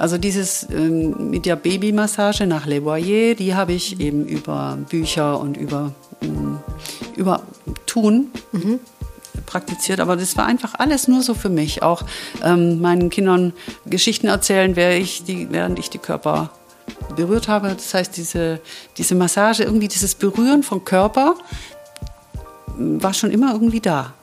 Also dieses ähm, mit der Babymassage nach Le Boyer, die habe ich eben über Bücher und über, ähm, über Tun mhm. praktiziert. Aber das war einfach alles nur so für mich. Auch ähm, meinen Kindern Geschichten erzählen, während ich die, während ich die Körper berührt habe. Das heißt, diese, diese Massage, irgendwie dieses Berühren vom Körper war schon immer irgendwie da.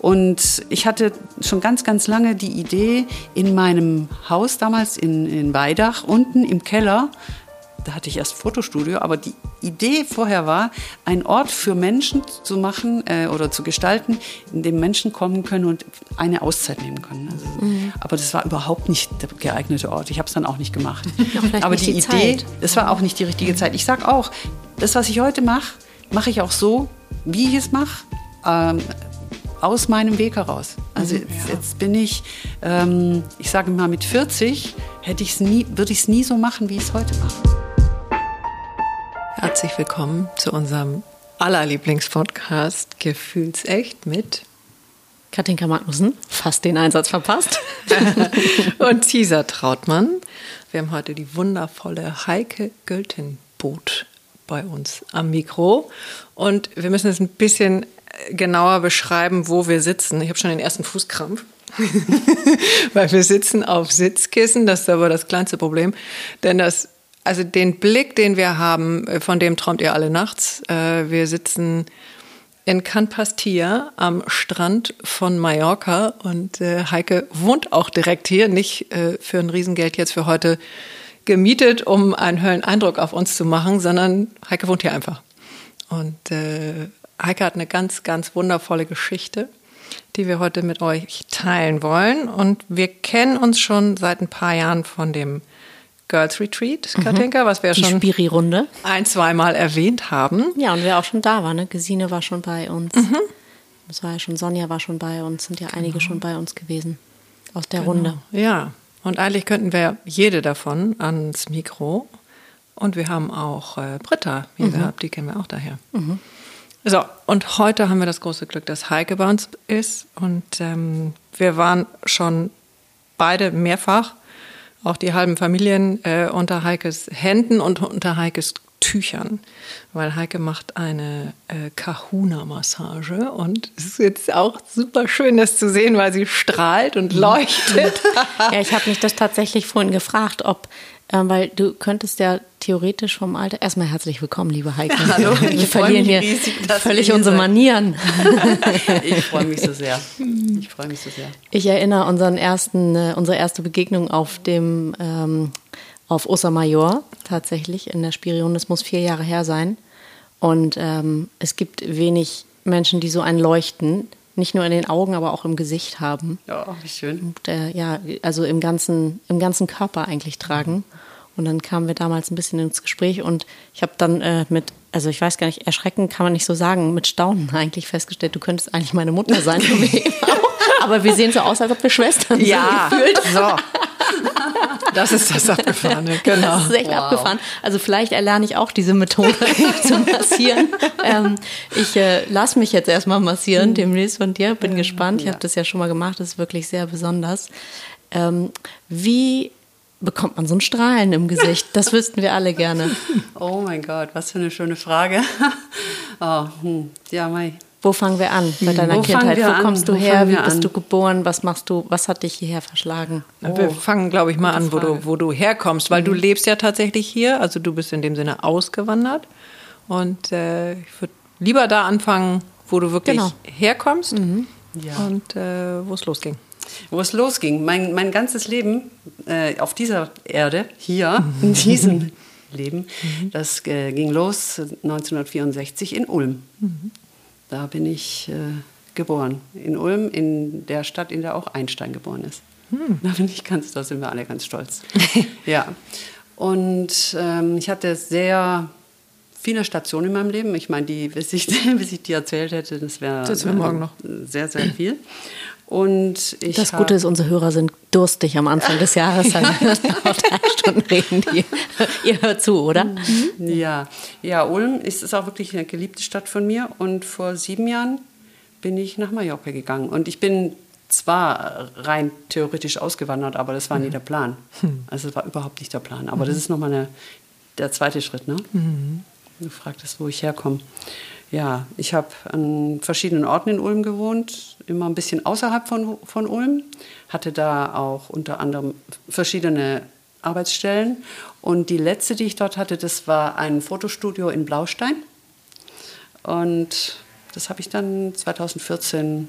Und ich hatte schon ganz, ganz lange die Idee, in meinem Haus damals in, in Weidach, unten im Keller, da hatte ich erst Fotostudio, aber die Idee vorher war, einen Ort für Menschen zu machen äh, oder zu gestalten, in dem Menschen kommen können und eine Auszeit nehmen können. Also, mhm. Aber das war überhaupt nicht der geeignete Ort. Ich habe es dann auch nicht gemacht. aber die, die Idee, es war auch nicht die richtige Zeit. Ich sage auch, das, was ich heute mache, mache ich auch so, wie ich es mache. Ähm, aus meinem Weg heraus. Also mhm. jetzt, jetzt bin ich, ähm, ich sage mal mit 40, hätte ich's nie, würde ich es nie so machen, wie ich es heute mache. Herzlich willkommen zu unserem allerlieblingspodcast Gefühlsecht mit Katinka Magnussen, fast den Einsatz verpasst. und Tisa Trautmann. Wir haben heute die wundervolle Heike Göltenboot bei uns am Mikro. Und wir müssen es ein bisschen genauer beschreiben, wo wir sitzen. Ich habe schon den ersten Fußkrampf. Weil wir sitzen auf Sitzkissen, das ist aber das kleinste Problem. Denn das, also den Blick, den wir haben, von dem träumt ihr alle nachts. Äh, wir sitzen in Can Pastilla am Strand von Mallorca und äh, Heike wohnt auch direkt hier, nicht äh, für ein Riesengeld jetzt für heute gemietet, um einen Hölleneindruck auf uns zu machen, sondern Heike wohnt hier einfach. Und äh, Heike hat eine ganz, ganz wundervolle Geschichte, die wir heute mit euch teilen wollen. Und wir kennen uns schon seit ein paar Jahren von dem Girls Retreat, mhm. Katinka, was wir die schon Spiri-Runde ein, zweimal erwähnt haben. Ja, und wer auch schon da war, ne? Gesine war schon bei uns. Mhm. Das war ja schon, Sonja war schon bei uns, sind ja einige genau. schon bei uns gewesen aus der genau. Runde. Ja, und eigentlich könnten wir jede davon ans Mikro. Und wir haben auch äh, Britta hier mhm. gehabt, die kennen wir auch daher. Mhm. So, und heute haben wir das große Glück, dass Heike bei uns ist. Und ähm, wir waren schon beide mehrfach, auch die halben Familien, äh, unter Heikes Händen und unter Heikes Tüchern, weil Heike macht eine äh, Kahuna-Massage und es ist jetzt auch super schön, das zu sehen, weil sie strahlt und mhm. leuchtet. ja, ich habe mich das tatsächlich vorhin gefragt, ob ähm, weil du könntest ja theoretisch vom Alter. Erstmal herzlich willkommen, liebe Heike. Hallo, wir verlieren hier riesig, völlig unsere Manieren. ich freue mich so sehr. Ich freue mich so sehr. Ich erinnere unseren ersten, äh, unsere erste Begegnung auf dem ähm, auf Osa Major tatsächlich in der Spirion. Das muss vier Jahre her sein. Und ähm, es gibt wenig Menschen, die so ein Leuchten nicht nur in den Augen, aber auch im Gesicht haben. Ja, wie schön. Und, äh, ja, also im ganzen, im ganzen Körper eigentlich tragen. Und dann kamen wir damals ein bisschen ins Gespräch und ich habe dann äh, mit, also ich weiß gar nicht, erschrecken kann man nicht so sagen, mit Staunen eigentlich festgestellt, du könntest eigentlich meine Mutter sein. aber wir sehen so aus, als ob wir Schwestern ja, sind. Ja, so. Das ist das Abgefahrene, genau. Das ist echt wow. abgefahren. Also vielleicht erlerne ich auch diese Methode zu massieren. ähm, ich äh, lasse mich jetzt erstmal massieren, demnächst von dir. Bin gespannt. Ich habe das ja schon mal gemacht. Das ist wirklich sehr besonders. Ähm, wie bekommt man so ein Strahlen im Gesicht? Das wüssten wir alle gerne. Oh mein Gott, was für eine schöne Frage. Oh, hm. Ja, Mai. Wo fangen wir an bei deiner Wo Kindheit? Wo kommst du Wo her? Wie bist an? du geboren? Was machst du? Was hat dich hierher verschlagen? Oh. Wir fangen, glaube ich, mal an, wo du, wo du herkommst, weil mhm. du lebst ja tatsächlich hier. Also du bist in dem Sinne ausgewandert. Und äh, ich würde lieber da anfangen, wo du wirklich genau. herkommst mhm. ja. und äh, wo es losging. Wo es losging. Mein, mein ganzes Leben äh, auf dieser Erde, hier, in diesem Leben, mhm. das äh, ging los 1964 in Ulm. Mhm. Da bin ich äh, geboren. In Ulm, in der Stadt, in der auch Einstein geboren ist. Hm. Da bin ich ganz, da sind wir alle ganz stolz. ja. Und ähm, ich hatte sehr viele Stationen in meinem Leben. Ich meine, die, bis ich, bis ich die erzählt hätte, das wäre wär morgen noch sehr, sehr viel. Und ich das Gute ist, unsere Hörer sind durstig am Anfang des Jahres. Dann auch drei Stunden reden die. Ihr hört zu, oder? Mhm. Ja, ja Ulm ist, ist auch wirklich eine geliebte Stadt von mir. Und vor sieben Jahren bin ich nach Mallorca gegangen. Und ich bin zwar rein theoretisch ausgewandert, aber das war nie der Plan. Also es war überhaupt nicht der Plan. Aber das ist nochmal eine, der zweite Schritt. Ne? Du fragtest, wo ich herkomme. Ja, ich habe an verschiedenen Orten in Ulm gewohnt, immer ein bisschen außerhalb von, von Ulm, hatte da auch unter anderem verschiedene Arbeitsstellen. Und die letzte, die ich dort hatte, das war ein Fotostudio in Blaustein. Und das habe ich dann 2014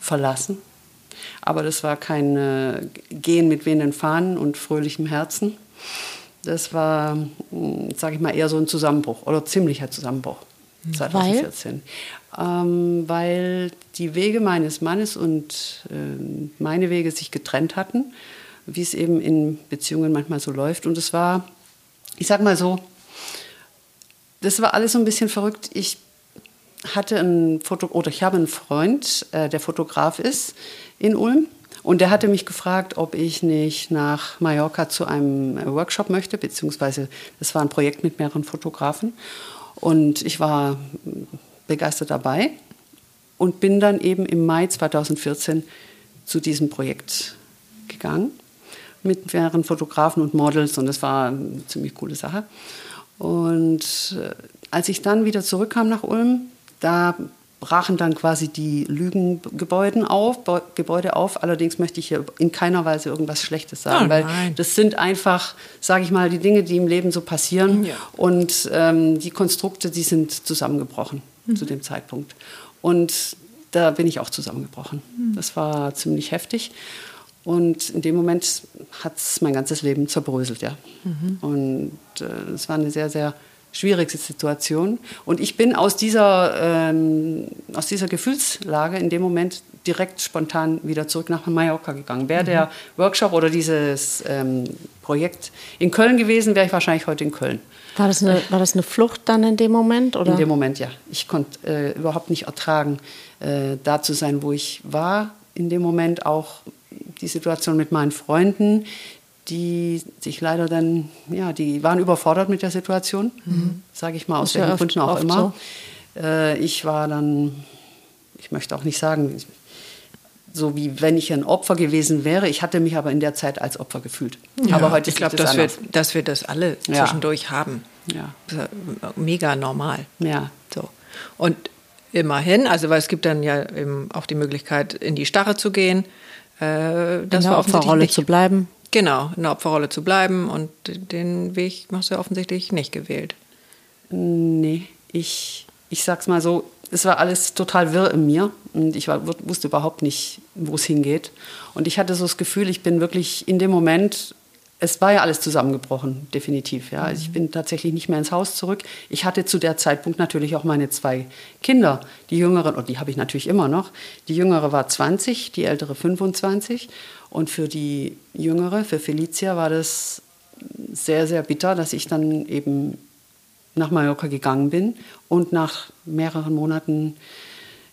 verlassen. Aber das war kein Gehen mit wehenden Fahnen und fröhlichem Herzen. Das war, sage ich mal, eher so ein Zusammenbruch oder ziemlicher Zusammenbruch 2014. Weil, ähm, weil die Wege meines Mannes und äh, meine Wege sich getrennt hatten, wie es eben in Beziehungen manchmal so läuft. Und es war, ich sage mal so, das war alles so ein bisschen verrückt. Ich hatte einen Foto oder ich habe einen Freund, äh, der Fotograf ist in Ulm. Und der hatte mich gefragt, ob ich nicht nach Mallorca zu einem Workshop möchte, beziehungsweise das war ein Projekt mit mehreren Fotografen. Und ich war begeistert dabei und bin dann eben im Mai 2014 zu diesem Projekt gegangen mit mehreren Fotografen und Models und das war eine ziemlich coole Sache. Und äh, als ich dann wieder zurückkam nach Ulm, da brachen dann quasi die Lügengebäude auf, Gebäude auf. Allerdings möchte ich hier in keiner Weise irgendwas Schlechtes sagen, oh, weil das sind einfach, sage ich mal, die Dinge, die im Leben so passieren. Ja. Und ähm, die Konstrukte, die sind zusammengebrochen mhm. zu dem Zeitpunkt. Und da bin ich auch zusammengebrochen. Mhm. Das war ziemlich heftig. Und in dem Moment hat es mein ganzes Leben zerbröselt, ja. Mhm. Und es äh, war eine sehr, sehr schwierige Situation. Und ich bin aus dieser, ähm, aus dieser Gefühlslage in dem Moment direkt spontan wieder zurück nach Mallorca gegangen. Wäre mhm. der Workshop oder dieses ähm, Projekt in Köln gewesen, wäre ich wahrscheinlich heute in Köln. War das, eine, war das eine Flucht dann in dem Moment? Oder? In dem Moment, ja. Ich konnte äh, überhaupt nicht ertragen, äh, da zu sein, wo ich war. In dem Moment auch die Situation mit meinen Freunden, die sich leider dann, ja, die waren überfordert mit der Situation, mhm. sage ich mal, aus welchen Gründen auch immer. So. Äh, ich war dann, ich möchte auch nicht sagen, so wie wenn ich ein Opfer gewesen wäre. Ich hatte mich aber in der Zeit als Opfer gefühlt. Ja, aber heute ich glaube, dass wir, dass wir das alle zwischendurch ja. haben. Ja. Mega normal. Ja. So. Und immerhin, also weil es gibt dann ja eben auch die Möglichkeit, in die Starre zu gehen. Äh, das in der Opferrolle zu bleiben. Genau, in der Opferrolle zu bleiben und den Weg hast du offensichtlich nicht gewählt. Nee, ich, ich sag's mal so, es war alles total wirr in mir und ich war, wusste überhaupt nicht, wo es hingeht. Und ich hatte so das Gefühl, ich bin wirklich in dem Moment, es war ja alles zusammengebrochen, definitiv. Ja. Also ich bin tatsächlich nicht mehr ins Haus zurück. Ich hatte zu der Zeitpunkt natürlich auch meine zwei Kinder. Die jüngere, und die habe ich natürlich immer noch. Die jüngere war 20, die ältere 25. Und für die Jüngere, für Felicia, war das sehr, sehr bitter, dass ich dann eben nach Mallorca gegangen bin und nach mehreren Monaten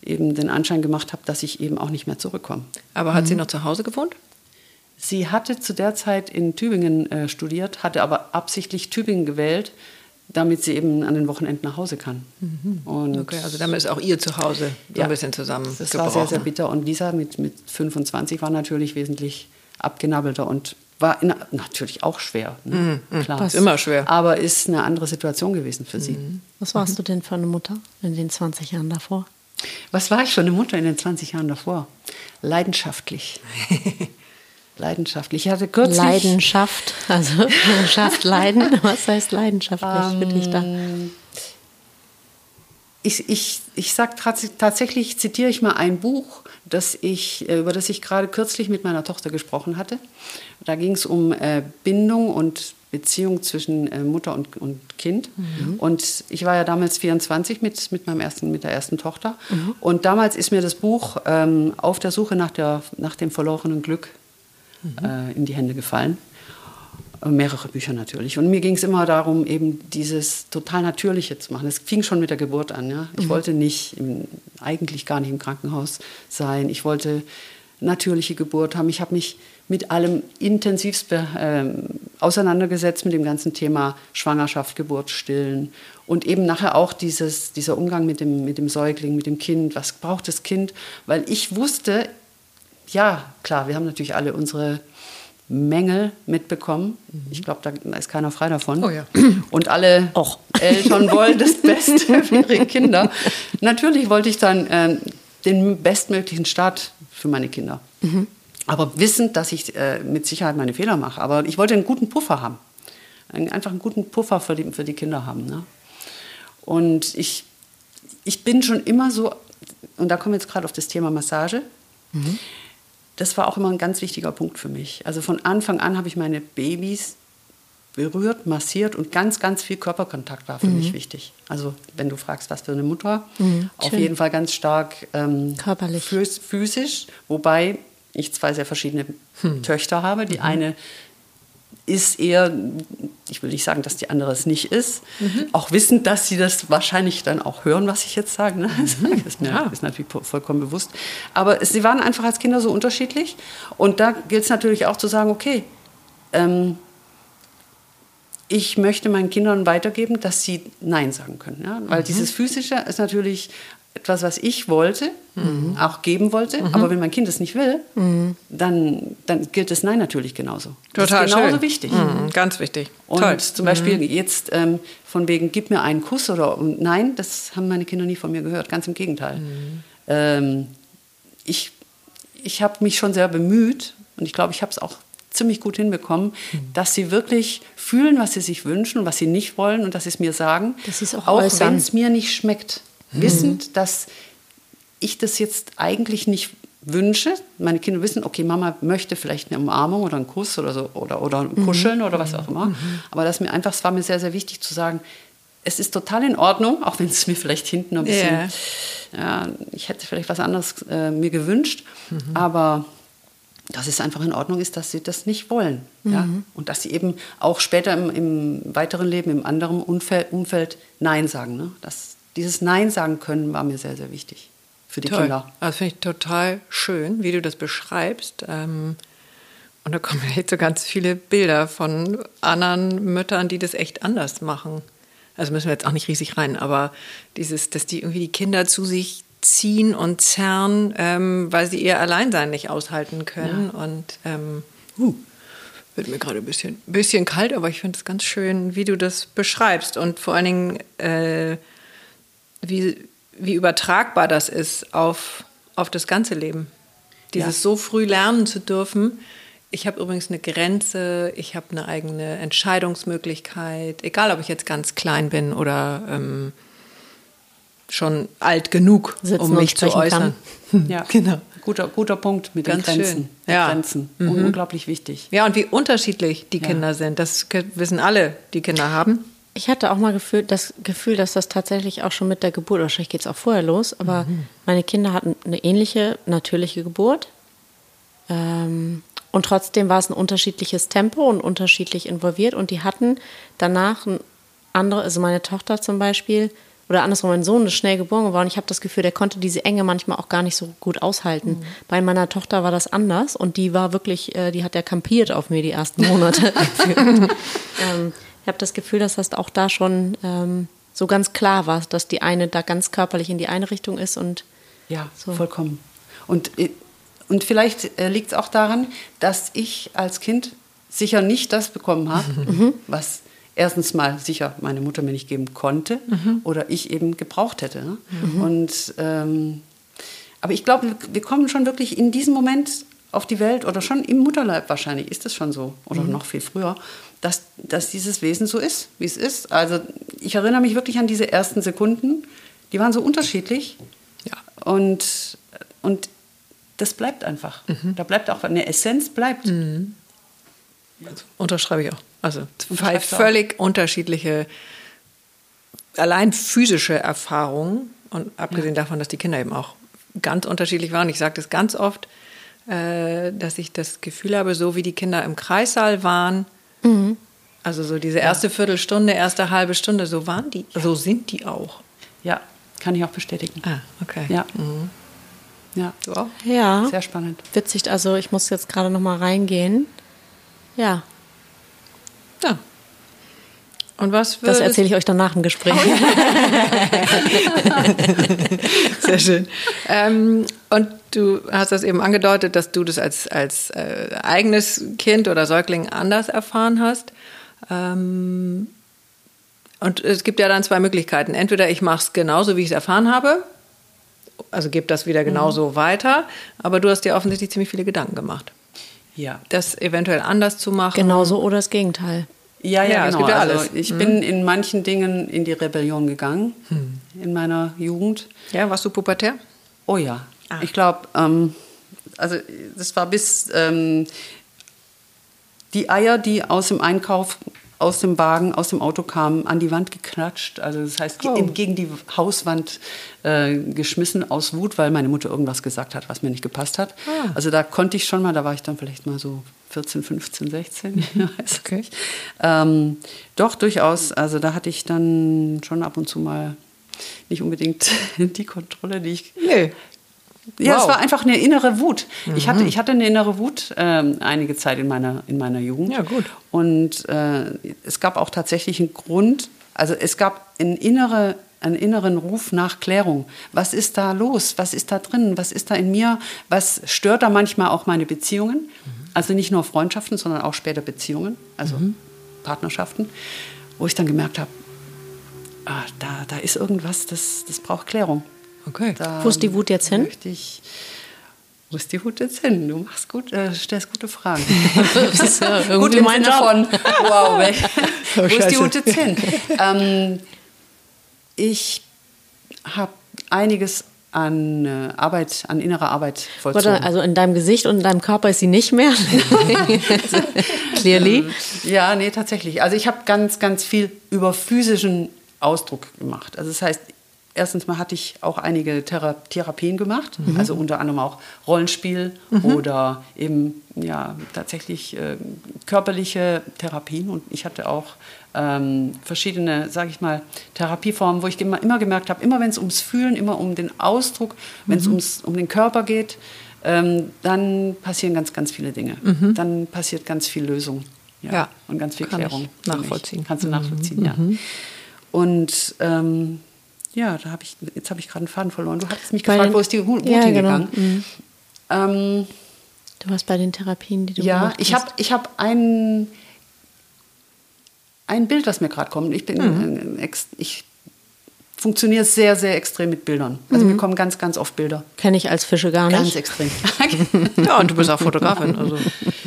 eben den Anschein gemacht habe, dass ich eben auch nicht mehr zurückkomme. Aber hat mhm. sie noch zu Hause gewohnt? Sie hatte zu der Zeit in Tübingen äh, studiert, hatte aber absichtlich Tübingen gewählt, damit sie eben an den Wochenenden nach Hause kann. Mhm. Und okay, also damit ist auch ihr Zuhause ja, ein bisschen zusammen. Das war sehr, sehr bitter. Und Lisa mit, mit 25 war natürlich wesentlich abgenabelter und war in, natürlich auch schwer. Ne? Mhm, Klar. Ist immer schwer. Aber ist eine andere Situation gewesen für sie. Mhm. Was warst du denn für eine Mutter in den 20 Jahren davor? Was war ich für eine Mutter in den 20 Jahren davor? Leidenschaftlich. leidenschaftlich. Ich hatte kürzlich Leidenschaft, also Leidenschaft, Leiden. Was heißt leidenschaftlich für dich da? Ähm, ich, ich, ich sage tatsächlich, zitiere ich mal ein Buch, das ich, äh, über das ich gerade kürzlich mit meiner Tochter gesprochen hatte. Da ging es um äh, Bindung und Beziehung zwischen äh, Mutter und, und Kind. Mhm. Und ich war ja damals 24 mit, mit, meinem ersten, mit der ersten Tochter. Mhm. Und damals ist mir das Buch ähm, Auf der Suche nach, der, nach dem verlorenen Glück mhm. äh, in die Hände gefallen. Äh, mehrere Bücher natürlich. Und mir ging es immer darum, eben dieses total Natürliche zu machen. Es fing schon mit der Geburt an. Ja? Ich mhm. wollte nicht, im, eigentlich gar nicht im Krankenhaus sein. Ich wollte natürliche Geburt haben. Ich habe mich mit allem intensivst äh, auseinandergesetzt, mit dem ganzen Thema Schwangerschaft, Geburt, Stillen. Und eben nachher auch dieses, dieser Umgang mit dem, mit dem Säugling, mit dem Kind. Was braucht das Kind? Weil ich wusste, ja, klar, wir haben natürlich alle unsere Mängel mitbekommen. Ich glaube, da, da ist keiner frei davon. Oh ja. Und alle Och. Eltern wollen das Beste für ihre Kinder. Natürlich wollte ich dann ähm, den bestmöglichen Start für meine Kinder. Aber wissend, dass ich äh, mit Sicherheit meine Fehler mache. Aber ich wollte einen guten Puffer haben. Ein, einfach einen guten Puffer für die, für die Kinder haben. Ne? Und ich, ich bin schon immer so, und da kommen wir jetzt gerade auf das Thema Massage. Das war auch immer ein ganz wichtiger Punkt für mich. Also von Anfang an habe ich meine Babys berührt, massiert und ganz, ganz viel Körperkontakt war für mich wichtig. Also wenn du fragst, was für eine Mutter, auf schön. jeden Fall ganz stark ähm, Körperlich. phys- physisch, wobei ich zwei sehr verschiedene Töchter habe. Die eine ist eher, ich will nicht sagen, dass die andere es nicht ist, auch wissend, dass sie das wahrscheinlich dann auch hören, was ich jetzt sage. Ne? Das ist mir Ja. ist natürlich vollkommen bewusst. Aber sie waren einfach als Kinder so unterschiedlich. Und da gilt es natürlich auch zu sagen, okay, ähm, ich möchte meinen Kindern weitergeben, dass sie Nein sagen können. Ja? Weil dieses Physische ist natürlich etwas, was ich wollte, auch geben wollte. Aber wenn mein Kind es nicht will, dann, dann gilt das Nein natürlich genauso. Total das ist genauso schön. wichtig. Mhm, ganz wichtig. Und Toll. zum Beispiel jetzt ähm, von wegen, gib mir einen Kuss oder nein, das haben meine Kinder nie von mir gehört. Ganz im Gegenteil. Ähm, ich ich habe mich schon sehr bemüht und ich glaube, ich habe es auch ziemlich gut hinbekommen, dass sie wirklich fühlen, was sie sich wünschen und was sie nicht wollen und dass sie es mir sagen. Sie es auch auch wenn es mir nicht schmeckt. Wissend, dass ich das jetzt eigentlich nicht wünsche. Meine Kinder wissen, okay, Mama möchte vielleicht eine Umarmung oder einen Kuss oder so oder, oder ein Kuscheln oder was auch immer. Aber das mir einfach, es war mir sehr, sehr wichtig zu sagen, es ist total in Ordnung, auch wenn es mir vielleicht hinten ein bisschen, Ja. ja, ich hätte vielleicht was anderes äh, mir gewünscht, aber dass es einfach in Ordnung ist, dass sie das nicht wollen. Ja? Und dass sie eben auch später im, im weiteren Leben, im anderen Umfeld, Umfeld Nein sagen. Ne? Das, dieses Nein sagen können war mir sehr, sehr wichtig für die Toll. Kinder. Also finde ich total schön, wie du das beschreibst. Ähm, und da kommen jetzt so ganz viele Bilder von anderen Müttern, die das echt anders machen. Also müssen wir jetzt auch nicht riesig rein, aber dieses, dass die irgendwie die Kinder zu sich ziehen und zerren, ähm, weil sie ihr Alleinsein nicht aushalten können. Und ähm, uh, wird mir gerade ein bisschen, bisschen kalt, aber ich finde es ganz schön, wie du das beschreibst. Und vor allen Dingen, äh, wie, wie übertragbar das ist auf, auf das ganze Leben. Dieses Ja. so früh lernen zu dürfen. Ich habe übrigens eine Grenze, ich habe eine eigene Entscheidungsmöglichkeit, egal ob ich jetzt ganz klein bin oder ähm, schon alt genug, Sitzen um mich zu äußern. Ja, Genau. Guter, guter Punkt mit Ganz den Grenzen. schön. Ja. Grenzen. Mhm. Un- Unglaublich wichtig. Ja, und wie unterschiedlich die Ja. Kinder sind, das wissen alle, die Kinder haben. Ich hatte auch mal Gefühl, das Gefühl, dass das tatsächlich auch schon mit der Geburt, wahrscheinlich geht es auch vorher los, aber meine Kinder hatten eine ähnliche, natürliche Geburt. Ähm, und trotzdem war es ein unterschiedliches Tempo und unterschiedlich involviert. Und die hatten danach ein andere, also meine Tochter zum Beispiel, oder andersrum, mein Sohn ist schnell geboren geworden. Ich habe das Gefühl, der konnte diese Enge manchmal auch gar nicht so gut aushalten. Bei meiner Tochter war das anders und die war wirklich, äh, die hat ja kampiert auf mir die ersten Monate. ähm, ich habe das Gefühl, dass das auch da schon ähm, so ganz klar war, dass die eine da ganz körperlich in die eine Richtung ist und Ja, So. vollkommen. Und, äh, und vielleicht äh, liegt es auch daran, dass ich als Kind sicher nicht das bekommen habe, was erstens mal sicher meine Mutter mir nicht geben konnte oder ich eben gebraucht hätte. Ne? Und, ähm, aber ich glaube, wir kommen schon wirklich in diesem Moment auf die Welt oder schon im Mutterleib wahrscheinlich ist es schon so oder noch viel früher, dass, dass dieses Wesen so ist, wie es ist. Also ich erinnere mich wirklich an diese ersten Sekunden, die waren so unterschiedlich. Ja. Und, und das bleibt einfach. Da bleibt auch eine Essenz bleibt. Unterschreibe ich auch. Also zwei du auch? völlig unterschiedliche, allein physische Erfahrungen und abgesehen davon, dass die Kinder eben auch ganz unterschiedlich waren. Ich sage das ganz oft, äh, dass ich das Gefühl habe, so wie die Kinder im Kreissaal waren, also so diese erste Viertelstunde, erste halbe Stunde, so waren die, so sind die auch. Ja, kann ich auch bestätigen. Ah, okay. Ja. Ja, Du auch? ja, sehr spannend. witzig. Also ich muss jetzt gerade noch mal reingehen. Ja, Ja. Und was Das erzähle ich euch dann nach dem Gespräch. Sehr schön. Ähm, und du hast das eben angedeutet, dass du das als, als äh, eigenes Kind oder Säugling anders erfahren hast. Ähm, und es gibt ja dann zwei Möglichkeiten. Entweder ich mache es genauso, wie ich es erfahren habe, also gebe das wieder genauso mhm. weiter, aber du hast dir offensichtlich ziemlich viele Gedanken gemacht. Ja. Das eventuell anders zu machen. Genauso oder das Gegenteil. Ja, ja, ja genau. Ja also ich mhm. bin in manchen Dingen in die Rebellion gegangen mhm. in meiner Jugend. Ja, warst du pubertär? Oh ja. Ah. Ich glaube, ähm, also das war bis ähm, die Eier, die aus dem Einkauf aus dem Wagen, aus dem Auto kamen, an die Wand geklatscht. Also das heißt, oh. gegen die Hauswand äh, geschmissen aus Wut, weil meine Mutter irgendwas gesagt hat, was mir nicht gepasst hat. Ah. Also da konnte ich schon mal, da war ich dann vielleicht mal so 14, 15, 16, weiß okay. nicht. Ähm, doch, durchaus. Also da hatte ich dann schon ab und zu mal nicht unbedingt die Kontrolle, die ich nee. Ja, wow. es war einfach eine innere Wut. Mhm. Ich, hatte, ich hatte eine innere Wut äh, einige Zeit in meiner, in meiner Jugend. Ja, gut. Und äh, es gab auch tatsächlich einen Grund, also es gab einen, innere, einen inneren Ruf nach Klärung. Was ist da los? Was ist da drin? Was ist da in mir? Was stört da manchmal auch meine Beziehungen? Also nicht nur Freundschaften, sondern auch später Beziehungen, also mhm. Partnerschaften, wo ich dann gemerkt habe, ah, da, da ist irgendwas, das, das braucht Klärung. Okay. Da Wo ist die Wut jetzt hin? Ich, wo ist die Wut jetzt hin? Du machst gut, äh, stellst gute Fragen. das ist ja irgendwie gut mein Job. wow, wo ist die Wut jetzt hin? Ähm, ich habe einiges an äh, Arbeit, an innerer Arbeit vollzogen. Also in deinem Gesicht und in deinem Körper ist sie nicht mehr? Clearly. Ähm, ja, nee, tatsächlich. Also ich habe ganz, ganz viel über physischen Ausdruck gemacht. Also das heißt, erstens mal hatte ich auch einige Thera Therapien gemacht, mhm. also unter anderem auch Rollenspiel mhm. oder eben ja tatsächlich äh, körperliche Therapien und ich hatte auch ähm, verschiedene, sage ich mal, Therapieformen, wo ich immer, immer gemerkt habe, immer wenn es ums Fühlen, immer um den Ausdruck, wenn es mhm. um den Körper geht, ähm, dann passieren ganz, ganz viele Dinge. Mhm. Dann passiert ganz viel Lösung. Ja, ja. Und ganz viel Kann Klärung. nachvollziehen. Kannst du mhm. nachvollziehen, ja. Und ähm, ja, da habe ich, jetzt habe ich gerade einen Faden verloren. Du hattest mich gefragt, wo ist die Wut ja, hingegangen? Genau. Mhm. Ähm, du warst bei den Therapien, die du ja, gemacht hast. Ja, ich habe ich hab ein, ein Bild, was mir gerade kommt. Ich bin, mhm. ich funktioniere sehr, sehr extrem mit Bildern. Also mhm. mir kommen ganz, ganz oft Bilder. Kenne ich als Fische gar nicht. Ganz extrem. ja, und du bist auch Fotografin. Also.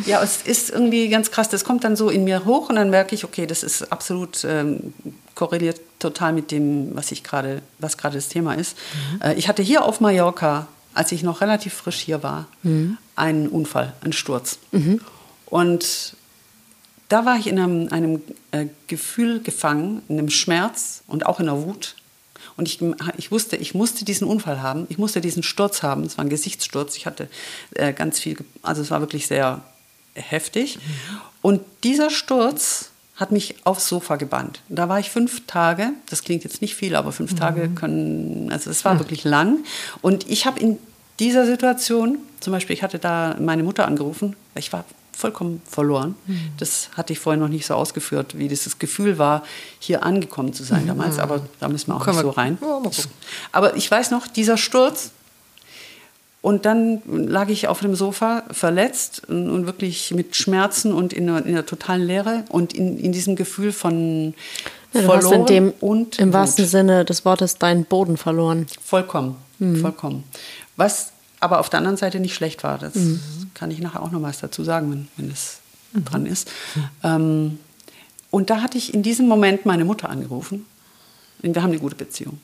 Ja, es ist irgendwie ganz krass. Das kommt dann so in mir hoch und dann merke ich, okay, das ist absolut ähm, korreliert total mit dem, was ich gerade, was gerade das Thema ist. Mhm. Äh, ich hatte hier auf Mallorca, als ich noch relativ frisch hier war, mhm. einen Unfall, einen Sturz. Mhm. Und da war ich in einem, einem äh, Gefühl gefangen, in einem Schmerz und auch in der Wut. Und ich, ich wusste, ich musste diesen Unfall haben, ich musste diesen Sturz haben. Es war ein Gesichtssturz. Ich hatte äh, ganz viel, also es war wirklich sehr heftig. Mhm. Und dieser Sturz hat mich aufs Sofa gebannt. Da war ich fünf Tage, das klingt jetzt nicht viel, aber fünf mhm. Tage können, also es war mhm. wirklich lang. Und ich habe in dieser Situation, zum Beispiel, ich hatte da meine Mutter angerufen, ich war vollkommen verloren. Mhm. Das hatte ich vorher noch nicht so ausgeführt, wie dieses Gefühl war, hier angekommen zu sein mhm. damals. Aber da müssen wir auch Können nicht so rein. aber ich weiß noch, dieser Sturz, und dann lag ich auf dem Sofa verletzt und wirklich mit Schmerzen und in einer, in einer totalen Leere und in, in diesem Gefühl von ja, verloren in dem, und im wahrsten Sinne des Wortes deinen Boden verloren. Vollkommen, mhm. vollkommen. Was aber auf der anderen Seite nicht schlecht war. Das mhm. kann ich nachher auch noch was dazu sagen, wenn, wenn es mhm. dran ist. Ähm, und da hatte ich in diesem Moment meine Mutter angerufen. Und wir haben eine gute Beziehung.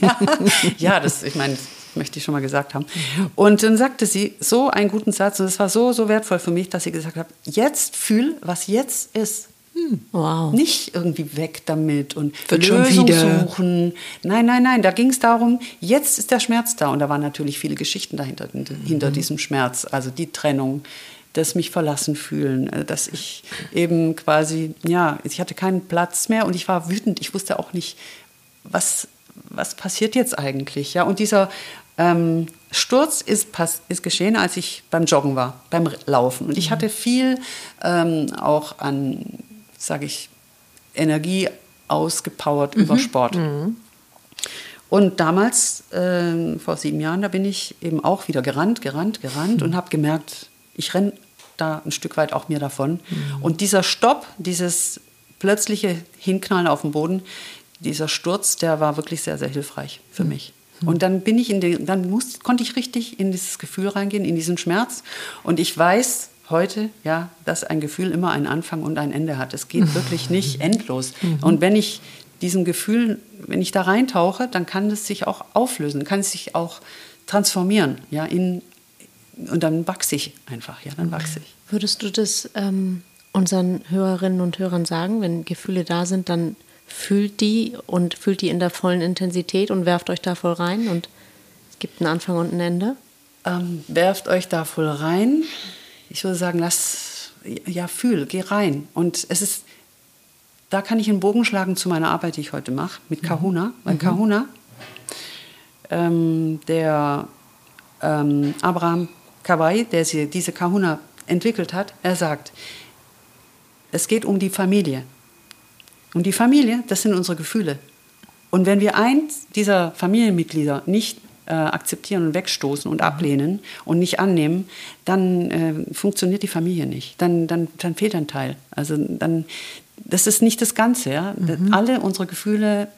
ja, ja, das, ich meine, möchte ich schon mal gesagt haben. Und dann sagte sie so einen guten Satz und es war so, so wertvoll für mich, dass sie gesagt hat, jetzt fühl, was jetzt ist. Hm. Wow. Nicht irgendwie weg damit und Wird Lösung suchen. Nein, nein, nein. Da ging es darum, jetzt ist der Schmerz da. Und da waren natürlich viele Geschichten dahinter, hinter mhm. diesem Schmerz. Also die Trennung, das mich verlassen fühlen, äh, dass ich eben quasi, ja, ich hatte keinen Platz mehr und ich war wütend. Ich wusste auch nicht, was, was passiert jetzt eigentlich. Ja? Und dieser ähm, Sturz ist, ist geschehen, als ich beim Joggen war, beim Laufen. Und ich mhm. hatte viel ähm, auch an, sage ich, Energie ausgepowert mhm. über Sport. Mhm. Und damals, äh, vor sieben Jahren, da bin ich eben auch wieder gerannt, gerannt, gerannt mhm. und habe gemerkt, ich renne da ein Stück weit auch mir davon. Mhm. Und dieser Stopp, dieses plötzliche Hinknallen auf den Boden, dieser Sturz, der war wirklich sehr, sehr hilfreich für mhm. mich. Und dann bin ich in den, dann muss, konnte ich richtig in dieses Gefühl reingehen, in diesen Schmerz. Und ich weiß heute, ja, dass ein Gefühl immer einen Anfang und ein Ende hat. Es geht wirklich nicht endlos. Mhm. Und wenn ich diesem Gefühl, wenn ich da reintauche, dann kann es sich auch auflösen, kann es sich auch transformieren, ja, in, und dann wachse ich einfach, ja, dann wachse ich. Würdest du das ähm, unseren Hörerinnen und Hörern sagen, wenn Gefühle da sind, dann fühlt die und fühlt die in der vollen Intensität und werft euch da voll rein und es gibt einen Anfang und ein Ende? Ähm, werft euch da voll rein. Ich würde sagen, lass, ja, fühl, geh rein. Und es ist, da kann ich einen Bogen schlagen zu meiner Arbeit, die ich heute mache, mit mhm. Kahuna. Weil mhm. Kahuna, ähm, der ähm, Abraham Kawai, der sie, diese Kahuna entwickelt hat, er sagt, es geht um die Familie. Und die Familie, das sind unsere Gefühle. Und wenn wir eins dieser Familienmitglieder nicht äh, akzeptieren und wegstoßen und ablehnen und nicht annehmen, dann äh, funktioniert die Familie nicht. Dann, dann, dann fehlt ein Teil. Also dann, das ist nicht das Ganze. Ja? Mhm. Alle unsere Gefühle,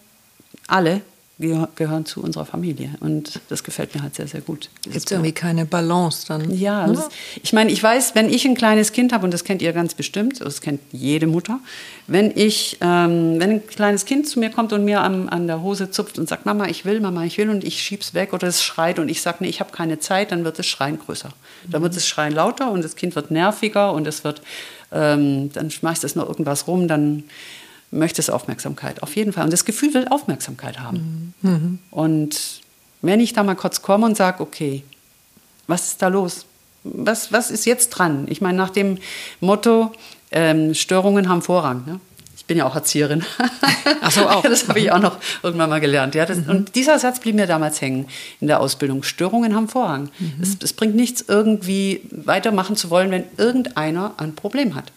alle gehören zu unserer Familie. Und das gefällt mir halt sehr, sehr gut. Gibt es irgendwie keine Balance dann? Ja, das, ich meine, ich weiß, wenn ich ein kleines Kind habe, und das kennt ihr ganz bestimmt, das kennt jede Mutter, wenn ich, ähm, wenn ein kleines Kind zu mir kommt und mir an, an der Hose zupft und sagt, Mama, ich will, Mama, ich will, und ich schieb's weg oder es schreit und ich sage, nee, ich habe keine Zeit, dann wird das Schreien größer. Dann wird das Schreien lauter und das Kind wird nerviger und es wird, ähm, dann schmeißt es noch irgendwas rum, dann möchte es Aufmerksamkeit, auf jeden Fall. Und das Gefühl will Aufmerksamkeit haben. Mhm. Und wenn ich da mal kurz komme und sage, okay, was ist da los? Was, was ist jetzt dran? Ich meine, nach dem Motto, ähm, Störungen haben Vorrang. Ne? Ich bin ja auch Erzieherin. Ach so, auch. das habe ich auch noch irgendwann mal gelernt. Ja, das, mhm. Und dieser Satz blieb mir damals hängen in der Ausbildung. Störungen haben Vorrang. Mhm. Es, es bringt nichts, irgendwie weitermachen zu wollen, wenn irgendeiner ein Problem hat.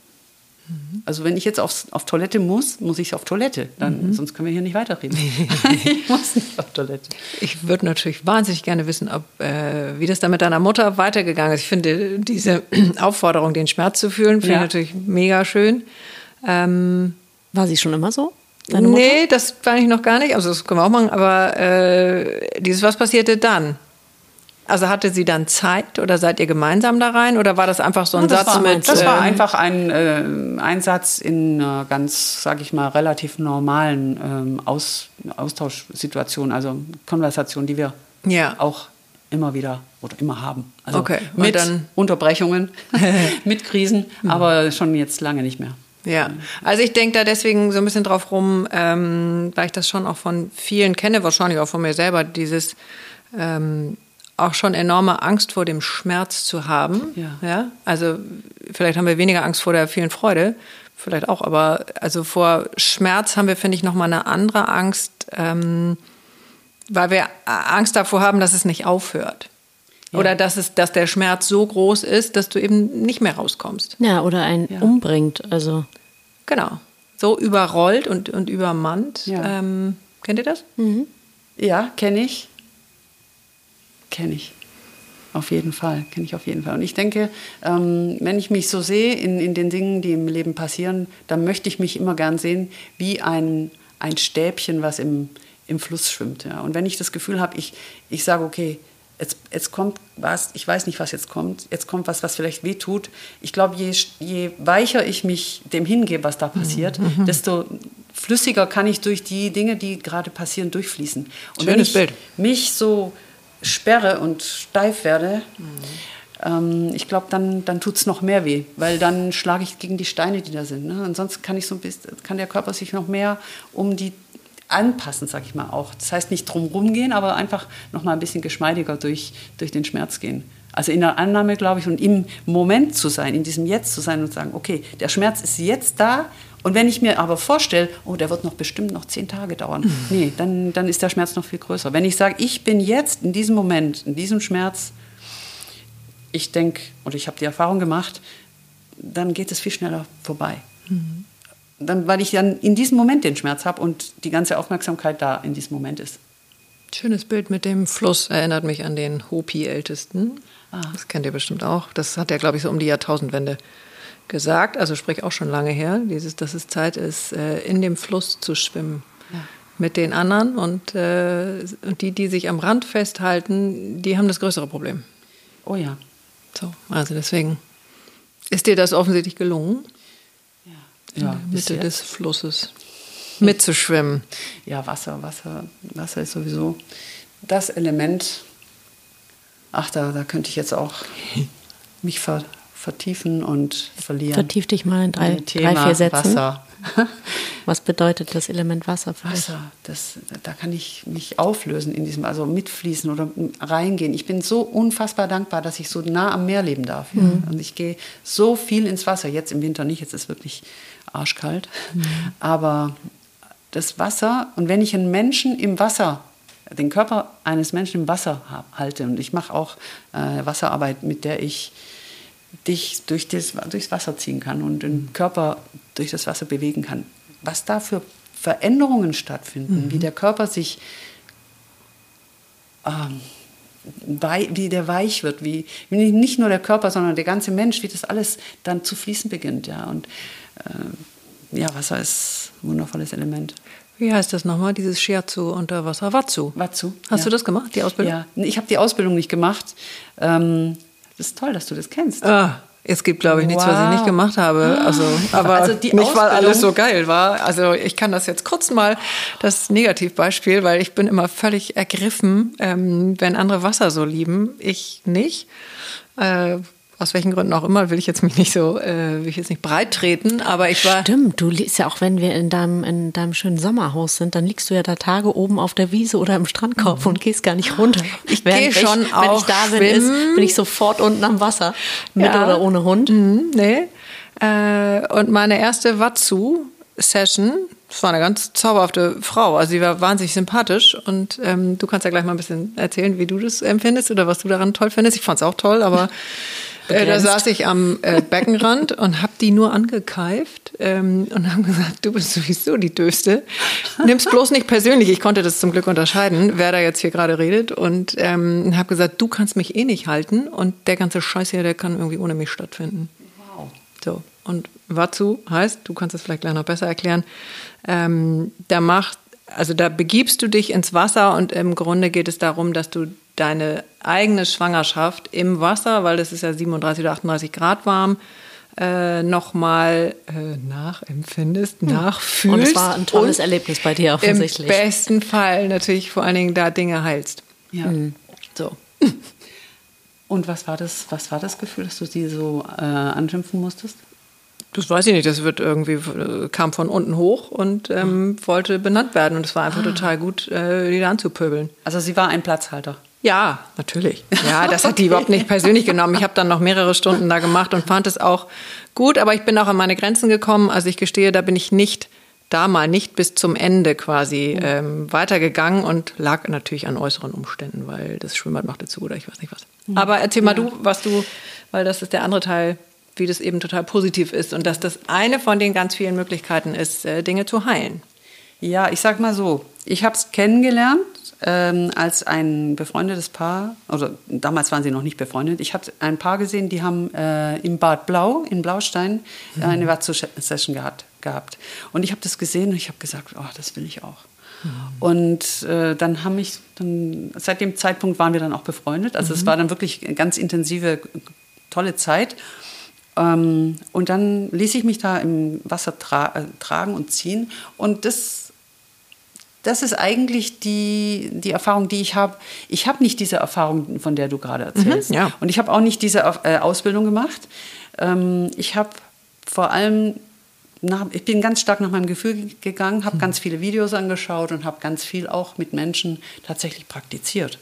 Also wenn ich jetzt aufs, auf Toilette muss, muss ich auf Toilette. Dann, mhm. Sonst können wir hier nicht weiterreden. ich muss nicht auf Toilette. Ich würde natürlich wahnsinnig gerne wissen, ob, äh, wie das da mit deiner Mutter weitergegangen ist. Ich finde diese Aufforderung, den Schmerz zu fühlen, finde ja. ich natürlich mega schön. Ähm, War sie schon immer so? Deine nee, das war ich noch gar nicht. Also das können wir auch machen. Aber äh, dieses, was passierte dann? Also hatte sie dann Zeit oder seid ihr gemeinsam da rein oder war das einfach so ein ja, Satz war, mit? Das war ähm, einfach ein, äh, ein Satz in einer ganz, sag ich mal, relativ normalen ähm, Aus, Austauschsituation, also Konversation, die wir ja. auch immer wieder oder immer haben. Also okay. mit dann Unterbrechungen, mit Krisen, hm. aber schon jetzt lange nicht mehr. Ja, also ich denke da deswegen so ein bisschen drauf rum, ähm, weil ich das schon auch von vielen kenne, wahrscheinlich auch von mir selber, dieses ähm, auch schon enorme Angst vor dem Schmerz zu haben. Ja. ja. Also vielleicht haben wir weniger Angst vor der vielen Freude, vielleicht auch, aber also vor Schmerz haben wir, finde ich, nochmal eine andere Angst, ähm, weil wir Angst davor haben, dass es nicht aufhört. Ja. Oder dass, es, dass der Schmerz so groß ist, dass du eben nicht mehr rauskommst. Ja, oder einen ja. umbringt. Also. Genau. So überrollt und, und übermannt. Ja. Ähm, kennt ihr das? Mhm. Ja, kenne ich kenne ich. Auf jeden Fall, kenne ich auf jeden Fall. Und ich denke, ähm, wenn ich mich so sehe in, in den Dingen, die im Leben passieren, dann möchte ich mich immer gern sehen wie ein, ein Stäbchen, was im, im Fluss schwimmt. Ja. Und wenn ich das Gefühl habe, ich, ich sage, okay, jetzt, jetzt kommt was, ich weiß nicht, was jetzt kommt, jetzt kommt was, was vielleicht weh tut. Ich glaube, je, je weicher ich mich dem hingebe, was da passiert, mhm. mhm. desto flüssiger kann ich durch die Dinge, die gerade passieren, durchfließen. Und Schönes wenn ich Bild. mich so sperre und steif werde, mhm. ähm, ich glaube, dann, dann tut es noch mehr weh, weil dann schlage ich gegen die Steine, die da sind. Ne? Ansonsten kann, ich so ein bisschen, kann der Körper sich noch mehr um die anpassen, sag ich mal auch. Das heißt nicht drum gehen, aber einfach noch mal ein bisschen geschmeidiger durch, durch den Schmerz gehen. Also in der Annahme, glaube ich, und im Moment zu sein, in diesem Jetzt zu sein und sagen, okay, der Schmerz ist jetzt da und wenn ich mir aber vorstelle, oh, der wird noch bestimmt noch zehn Tage dauern, mhm. nee, dann, dann ist der Schmerz noch viel größer. Wenn ich sage, ich bin jetzt in diesem Moment, in diesem Schmerz, ich denke, oder ich habe die Erfahrung gemacht, dann geht es viel schneller vorbei. Mhm. dann, weil ich dann in diesem Moment den Schmerz habe und die ganze Aufmerksamkeit da in diesem Moment ist. Schönes Bild mit dem Fluss erinnert mich an den Hopi-Ältesten. Ah. Das kennt ihr bestimmt auch. Das hat er, glaube ich, so um die Jahrtausendwende gesagt. Also sprich auch schon lange her, dieses, dass es Zeit ist, äh, in dem Fluss zu schwimmen. Ja. Mit den anderen und, äh, und die, die sich am Rand festhalten, die haben das größere Problem. Oh ja. So, also deswegen ist dir das offensichtlich gelungen, ja. in der Mitte des Flusses mitzuschwimmen. Ja, Wasser, Wasser, Wasser ist sowieso das Element. Ach, da, da könnte ich jetzt auch mich ver, vertiefen und verlieren. Vertief dich mal in drei, drei vier Sätzen. Wasser. Was bedeutet das Element Wasser für Wasser, das, da kann ich mich auflösen in diesem, also mitfließen oder reingehen. Ich bin so unfassbar dankbar, dass ich so nah am Meer leben darf. Mhm. Und ich gehe so viel ins Wasser, jetzt im Winter nicht, jetzt ist es wirklich arschkalt. Mhm. Aber das Wasser, und wenn ich einen Menschen im Wasser den Körper eines Menschen im Wasser halte. Und ich mache auch äh, Wasserarbeit, mit der ich dich durch das, durchs Wasser ziehen kann und den Körper durch das Wasser bewegen kann. Was da für Veränderungen stattfinden, mhm. wie der Körper sich, ähm, wie der weich wird, wie, wie, nicht nur der Körper, sondern der ganze Mensch, wie das alles dann zu fließen beginnt. Ja. Und äh, ja, Wasser ist ein wundervolles Element. Wie heißt das nochmal, dieses Shiatsu unter Wasser? Watsu. Watsu. Hast ja. du das gemacht, die Ausbildung? Ja, ich habe die Ausbildung nicht gemacht. Ähm, ist toll, dass du das kennst. Ah, es gibt, glaube ich, nichts, wow. was ich nicht gemacht habe. Also, aber also nicht, weil alles so geil war. Also ich kann das jetzt kurz mal, das Negativbeispiel, weil ich bin immer völlig ergriffen, ähm, wenn andere Wasser so lieben. Ich nicht. Äh, aus welchen Gründen auch immer, will ich jetzt mich nicht so, äh, will ich jetzt nicht breit treten, aber ich war. Stimmt, du liegst ja auch, wenn wir in deinem, in deinem schönen Sommerhaus sind, dann liegst du ja da Tage oben auf der Wiese oder im Strandkorb mhm. und gehst gar nicht runter. Ich gehe schon ich, auch. Wenn ich da bin, ist, bin ich sofort unten am Wasser. Mit ja. oder ohne Hund. Mhm, nee. Äh, und meine erste Watsu-Session, das war eine ganz zauberhafte Frau. Also sie war wahnsinnig sympathisch und ähm, du kannst ja gleich mal ein bisschen erzählen, wie du das empfindest oder was du daran toll findest. Ich fand es auch toll, aber Äh, da saß ich am äh, Beckenrand und habe die nur angekeift ähm, und haben gesagt, du bist sowieso die Döste. Nimm's bloß nicht persönlich. Ich konnte das zum Glück unterscheiden, wer da jetzt hier gerade redet. Und ähm, habe gesagt, du kannst mich eh nicht halten und der ganze Scheiß hier, der kann irgendwie ohne mich stattfinden. Wow. So. Und Watsu heißt, du kannst es vielleicht gleich noch besser erklären, ähm, da macht also da begibst du dich ins Wasser und im Grunde geht es darum, dass du deine eigene Schwangerschaft im Wasser, weil das ist ja 37 oder 38 Grad warm, äh, nochmal äh, nachempfindest, hm. nachfühlst. Und es war ein tolles Erlebnis bei dir offensichtlich. Im besten Fall natürlich vor allen Dingen da Dinge heilst. Ja. Mhm. So. Und was war das, was war das Gefühl, dass du sie so äh, anschimpfen musstest? Das weiß ich nicht, das wird irgendwie, kam von unten hoch und ähm, wollte benannt werden. Und es war einfach ah. total gut, äh, die da anzupöbeln. Also sie war ein Platzhalter. Ja, natürlich. Ja, das hat die überhaupt nicht persönlich genommen. Ich habe dann noch mehrere Stunden da gemacht und fand es auch gut, aber ich bin auch an meine Grenzen gekommen. Also ich gestehe, da bin ich nicht da mal nicht bis zum Ende quasi ähm, weitergegangen und lag natürlich an äußeren Umständen, weil das Schwimmbad machte zu oder ich weiß nicht was. Aber erzähl mal du, was du, weil das ist der andere Teil wie das eben total positiv ist und dass das eine von den ganz vielen Möglichkeiten ist, äh, Dinge zu heilen. Ja, ich sag mal so, ich habe es kennengelernt ähm, als ein befreundetes Paar, oder damals waren sie noch nicht befreundet. Ich habe ein Paar gesehen, die haben äh, im Bad Blau in Blaustein äh, eine Watsu-Session gehabt, gehabt. Und ich habe das gesehen und ich habe gesagt, oh, das will ich auch. Mhm. Und äh, dann haben mich, dann, seit dem Zeitpunkt waren wir dann auch befreundet. Also mhm. es war dann wirklich eine ganz intensive, tolle Zeit. Ähm, und dann ließ ich mich da im Wasser tra äh, tragen und ziehen. Und das, das ist eigentlich die, die Erfahrung, die ich habe. Ich habe nicht diese Erfahrung, von der du gerade erzählst. Mhm, ja. Und ich habe auch nicht diese äh, Ausbildung gemacht. Ähm, ich habe vor allem nach, ich bin ganz stark nach meinem Gefühl gegangen, habe mhm. ganz viele Videos angeschaut und habe ganz viel auch mit Menschen tatsächlich praktiziert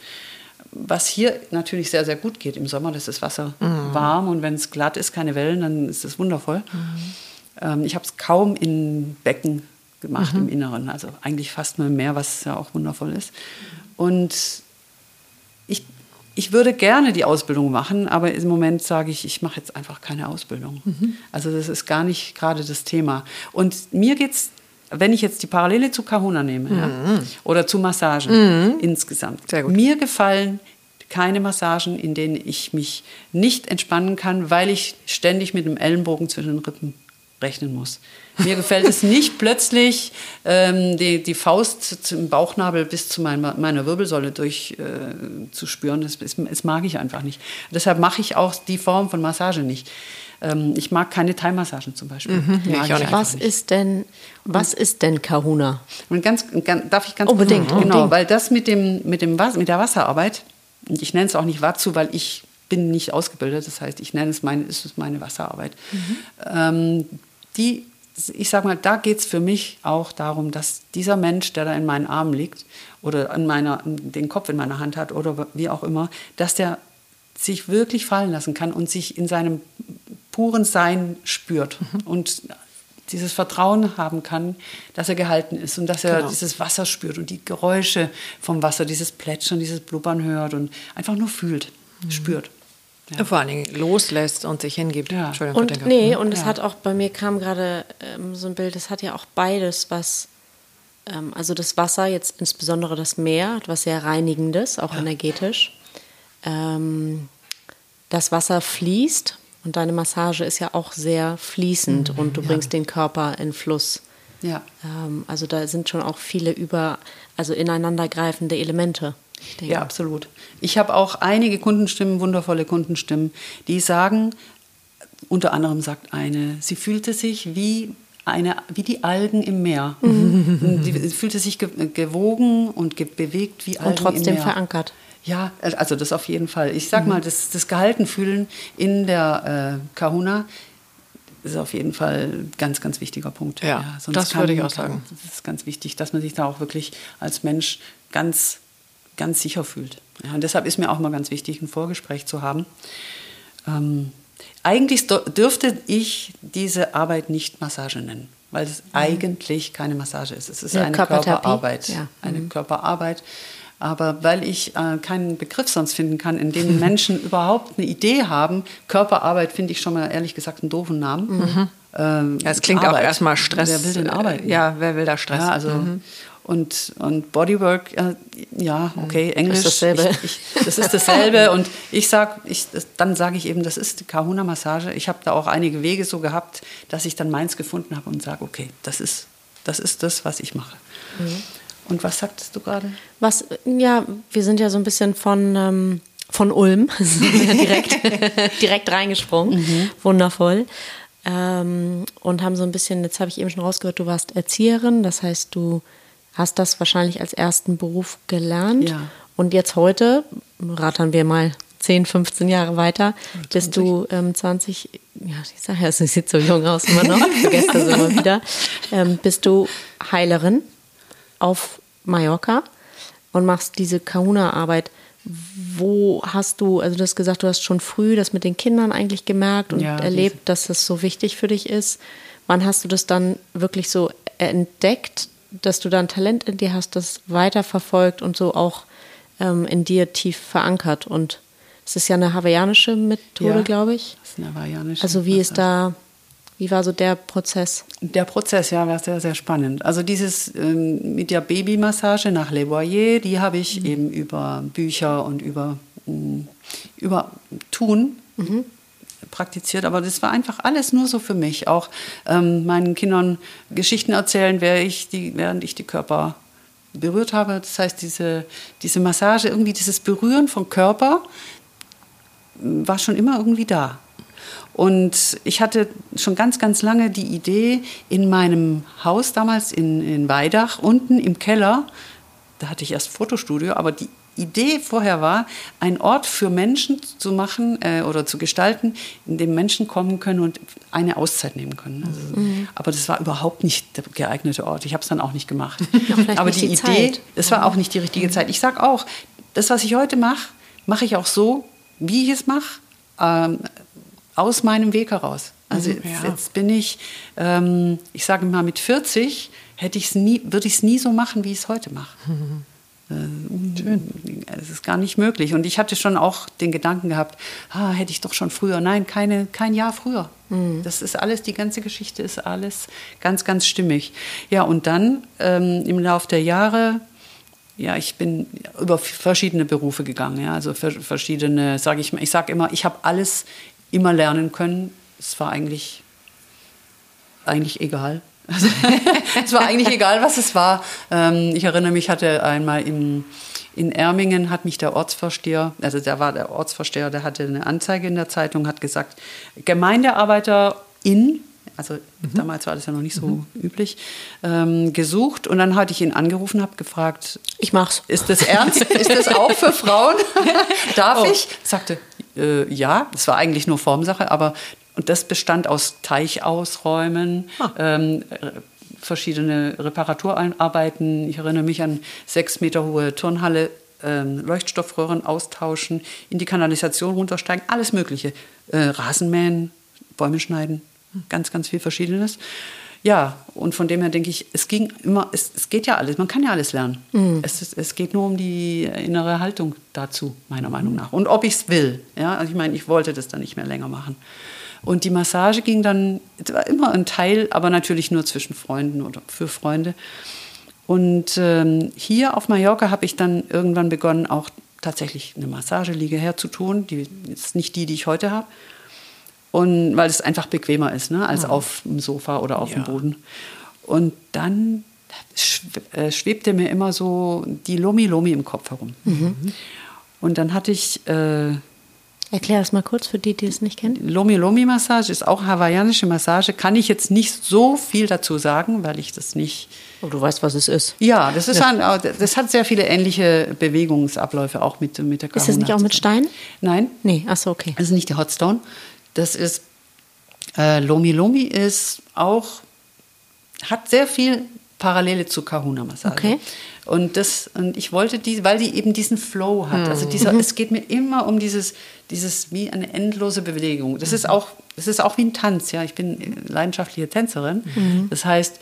was hier natürlich sehr, sehr gut geht im Sommer, das ist Wasser mhm. warm und wenn es glatt ist, keine Wellen, dann ist es wundervoll. Mhm. Ähm, ich habe es kaum in Becken gemacht mhm. im Inneren, also eigentlich fast nur im Meer, was ja auch wundervoll ist. Und ich ich würde gerne die Ausbildung machen, aber im Moment sage ich, ich mache jetzt einfach keine Ausbildung. Mhm. Also das ist gar nicht gerade das Thema. Und mir geht es, wenn ich jetzt die Parallele zu Kahuna nehme ja, oder zu Massagen insgesamt, Mhm. Gut. mir gefallen keine Massagen, in denen ich mich nicht entspannen kann, weil ich ständig mit dem Ellenbogen zwischen den Rippen rechnen muss. Mir gefällt es nicht plötzlich ähm, die, die Faust zum Bauchnabel bis zu meiner, meiner Wirbelsäule durch äh, zu spüren. Das, das, das mag ich einfach nicht. Deshalb mache ich auch die Form von Massage nicht. Ähm, ich mag keine Thai-Massagen zum Beispiel. Mhm. Nee, Mag ich auch nicht. Was ist denn, was ist denn Kahuna? und ganz, ganz darf ich ganz Unbedingt, genau, unbedingt. weil das mit dem mit dem Was, mit der Wasserarbeit und ich nenne es auch nicht Watsu, weil ich bin nicht ausgebildet. Das heißt, ich nenne es meine, es ist meine Wasserarbeit. Ähm, die, ich sag mal, da geht es für mich auch darum, dass dieser Mensch, der da in meinen Armen liegt oder an meiner, den Kopf in meiner Hand hat oder wie auch immer, dass der sich wirklich fallen lassen kann und sich in seinem puren Sein spürt und dieses Vertrauen haben kann, dass er gehalten ist und dass er Genau. dieses Wasser spürt und die Geräusche vom Wasser, dieses Plätschern, dieses Blubbern hört und einfach nur fühlt, spürt. Ja. Vor allen Dingen loslässt und sich hingibt. Ja. Entschuldigung, Und nee, und es Ja. hat auch bei mir kam gerade ähm, so ein Bild, es hat ja auch beides, was ähm, also das Wasser, jetzt insbesondere das Meer, hat was sehr Reinigendes, auch energetisch. Ähm, das Wasser fließt und deine Massage ist ja auch sehr fließend und du bringst den Körper in Fluss. Ja. Ähm, also da sind schon auch viele über, also ineinandergreifende Elemente. Denke. Ja, absolut. Ich habe auch einige Kundenstimmen, wundervolle Kundenstimmen, die sagen, unter anderem sagt eine, sie fühlte sich wie, eine, wie die Algen im Meer. Die fühlte sich ge gewogen und ge bewegt wie Algen Und trotzdem im Meer. verankert. Ja, also das auf jeden Fall. Ich sag mal, das, das Gehaltenfühlen in der äh, Kahuna ist auf jeden Fall ein ganz, ganz wichtiger Punkt. Ja, sonst das würde ich auch sagen. Das ist ganz wichtig, dass man sich da auch wirklich als Mensch ganz, ganz sicher fühlt. Ja, und deshalb ist mir auch mal ganz wichtig, ein Vorgespräch zu haben. Ähm, eigentlich dürfte ich diese Arbeit nicht Massage nennen, weil es eigentlich keine Massage ist. Es ist Ja, eine. Körperarbeit. Ja. Eine Körperarbeit. Aber weil ich äh, keinen Begriff sonst finden kann, in dem Menschen überhaupt eine Idee haben, Körperarbeit finde ich schon mal ehrlich gesagt einen doofen Namen. Ähm, Ja, es klingt auch Arbeit. erstmal Stress. Wer will denn arbeiten? Ja, wer will da Stress? Ja, also und, und Bodywork, äh, ja, okay, Englisch. dasselbe. Ich, ich, das ist dasselbe. und ich sag, ich, das, dann sage ich eben, das ist die Kahuna-Massage. Ich habe da auch einige Wege so gehabt, dass ich dann meins gefunden habe und sage, okay, das ist, das ist das, was ich mache. Und was sagtest du gerade? Was, ja, wir sind ja so ein bisschen von, ähm, von Ulm direkt, direkt reingesprungen. Wundervoll. Ähm, und haben so ein bisschen, jetzt habe ich eben schon rausgehört, du warst Erzieherin, das heißt, du hast das wahrscheinlich als ersten Beruf gelernt. Ja. Und jetzt heute, rattern wir mal 10, 15 Jahre weiter, bist du ähm, 20, ja, ich sage ja, es sieht so jung aus immer noch, vergesse das immer wieder, ähm, bist du Heilerin auf Mallorca und machst diese Kahuna-Arbeit. Wo hast du, also du hast gesagt, du hast schon früh das mit den Kindern eigentlich gemerkt und Ja, erlebt, dass das so wichtig für dich ist. Wann hast du das dann wirklich so entdeckt, dass du da ein Talent in dir hast, das weiterverfolgt und so auch ähm, in dir tief verankert? Und es ist ja eine hawaiianische Methode, Ja, glaube ich. Das ist eine hawaiianische Also wie ist da, wie war so der Prozess? Der Prozess, ja, war sehr, sehr spannend. Also dieses ähm, mit der Babymassage nach Le Boyer, die habe ich eben über Bücher und über, mh, über Tun praktiziert. Aber das war einfach alles nur so für mich. Auch ähm, meinen Kindern Geschichten erzählen, während ich die, während ich die Körper berührt habe. Das heißt, diese, diese Massage, irgendwie dieses Berühren vom Körper, war schon immer irgendwie da. Und ich hatte schon ganz, ganz lange die Idee, in meinem Haus damals in, in Weidach, unten im Keller, da hatte ich erst Fotostudio, aber die Idee vorher war, einen Ort für Menschen zu machen äh, oder zu gestalten, in dem Menschen kommen können und eine Auszeit nehmen können. Also, Aber das war überhaupt nicht der geeignete Ort. Ich habe es dann auch nicht gemacht. vielleicht aber nicht die, die Idee, es war auch nicht die richtige Zeit. Ich sage auch, das, was ich heute mache, mache ich auch so, wie ich es mache, ähm, aus meinem Weg heraus. Also jetzt, ja. jetzt bin ich, ähm, ich sage mal, mit 40 hätte ich's nie, würde ich es nie so machen, wie ich es heute mache. Es ist gar nicht möglich. Und ich hatte schon auch den Gedanken gehabt, ah, hätte ich doch schon früher. Nein, keine, kein Jahr früher. Mhm. Das ist alles, die ganze Geschichte ist alles ganz, ganz stimmig. Ja, und dann ähm, im Laufe der Jahre, ja, ich bin über verschiedene Berufe gegangen. Ja, also verschiedene, sage ich mal, ich sage immer, ich habe alles immer lernen können. Es war eigentlich, eigentlich egal. Also, es war eigentlich egal, was es war. Ähm, ich erinnere mich, hatte einmal im, in Ermingen hat mich der Ortsvorsteher, also der war der Ortsvorsteher, der hatte eine Anzeige in der Zeitung, hat gesagt, Gemeindearbeiter in, also mhm. damals war das ja noch nicht so mhm. üblich, ähm, gesucht. Und dann hatte ich ihn angerufen, habe gefragt, ich mach's. Ist das ernst? ist das auch für Frauen? Darf oh. ich? Sagte, äh, ja, das war eigentlich nur Formsache, aber und das bestand aus Teichausräumen, ah. ähm, verschiedene Reparaturarbeiten. Ich erinnere mich an sechs Meter hohe Turnhalle, ähm, Leuchtstoffröhren austauschen, in die Kanalisation runtersteigen, alles Mögliche. Äh, Rasenmähen, Bäume schneiden, ganz, ganz viel Verschiedenes. Ja, und von dem her denke ich, es ging immer, es, es geht ja alles, man kann ja alles lernen. Mhm. Es, es geht nur um die innere Haltung dazu, meiner Meinung nach. Und ob ich es will. Ja, also ich meine, ich wollte das dann nicht mehr länger machen. Und die Massage ging dann, war immer ein Teil, aber natürlich nur zwischen Freunden oder für Freunde. Und ähm, hier auf Mallorca habe ich dann irgendwann begonnen, auch tatsächlich eine Massageliege herzutun. Die ist nicht die, die ich heute habe. Und weil es einfach bequemer ist, ne, als mhm. auf dem Sofa oder auf ja. dem Boden. Und dann äh, schwebte mir immer so die Lomi Lomi im Kopf herum. Mhm. Und dann hatte ich äh, Erklär das mal kurz für die, die es nicht kennen. Lomi Lomi Massage ist auch hawaiianische Massage. Kann ich jetzt nicht so viel dazu sagen, weil ich das nicht. Aber oh, du weißt, was es ist. Ja, das, ist ein, das hat sehr viele ähnliche Bewegungsabläufe auch mit, mit der Kahuna. Ist das nicht auch mit Stein? Nein. Nee, ach so, okay. Das ist nicht der Hotstone. Das ist äh, Lomi Lomi ist auch hat sehr viel Parallele zu Kahuna Massage. Okay. Und, das, und ich wollte die, weil die eben diesen Flow hat. Also dieser, mhm. es geht mir immer um dieses, dieses wie eine endlose Bewegung. Das ist auch, das ist auch wie ein Tanz. Ja, ich bin leidenschaftliche Tänzerin. Mhm. Das heißt,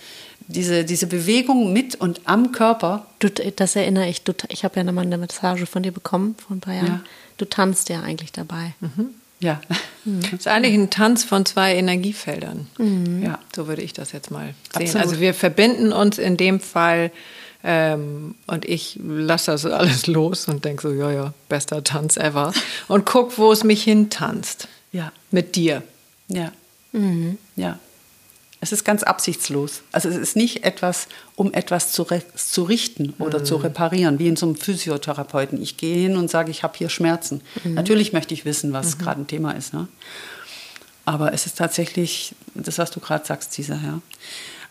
diese, diese Bewegung mit und am Körper. Du, das erinnere ich. Du, ich habe ja mal eine Massage von dir bekommen vor ein paar Jahren. Ja. Du tanzt ja eigentlich dabei. Mhm. Ja. Mhm. Das ist eigentlich ein Tanz von zwei Energiefeldern. Mhm. Ja, so würde ich das jetzt mal sehen. Absolut. Also wir verbinden uns in dem Fall ähm, und ich lasse das alles los und denke so, ja, ja, bester Tanz ever. Und guck, wo es mich hintanzt. Ja. Mit dir. Ja. Mhm. Ja. Es ist ganz absichtslos. Also es ist nicht etwas, um etwas zu, zu richten oder mhm. zu reparieren, wie in so einem Physiotherapeuten. Ich gehe hin und sage, ich habe hier Schmerzen. Mhm. Natürlich möchte ich wissen, was mhm. gerade ein Thema ist. Ne? Aber es ist tatsächlich das, was du gerade sagst, Cesar. Ja.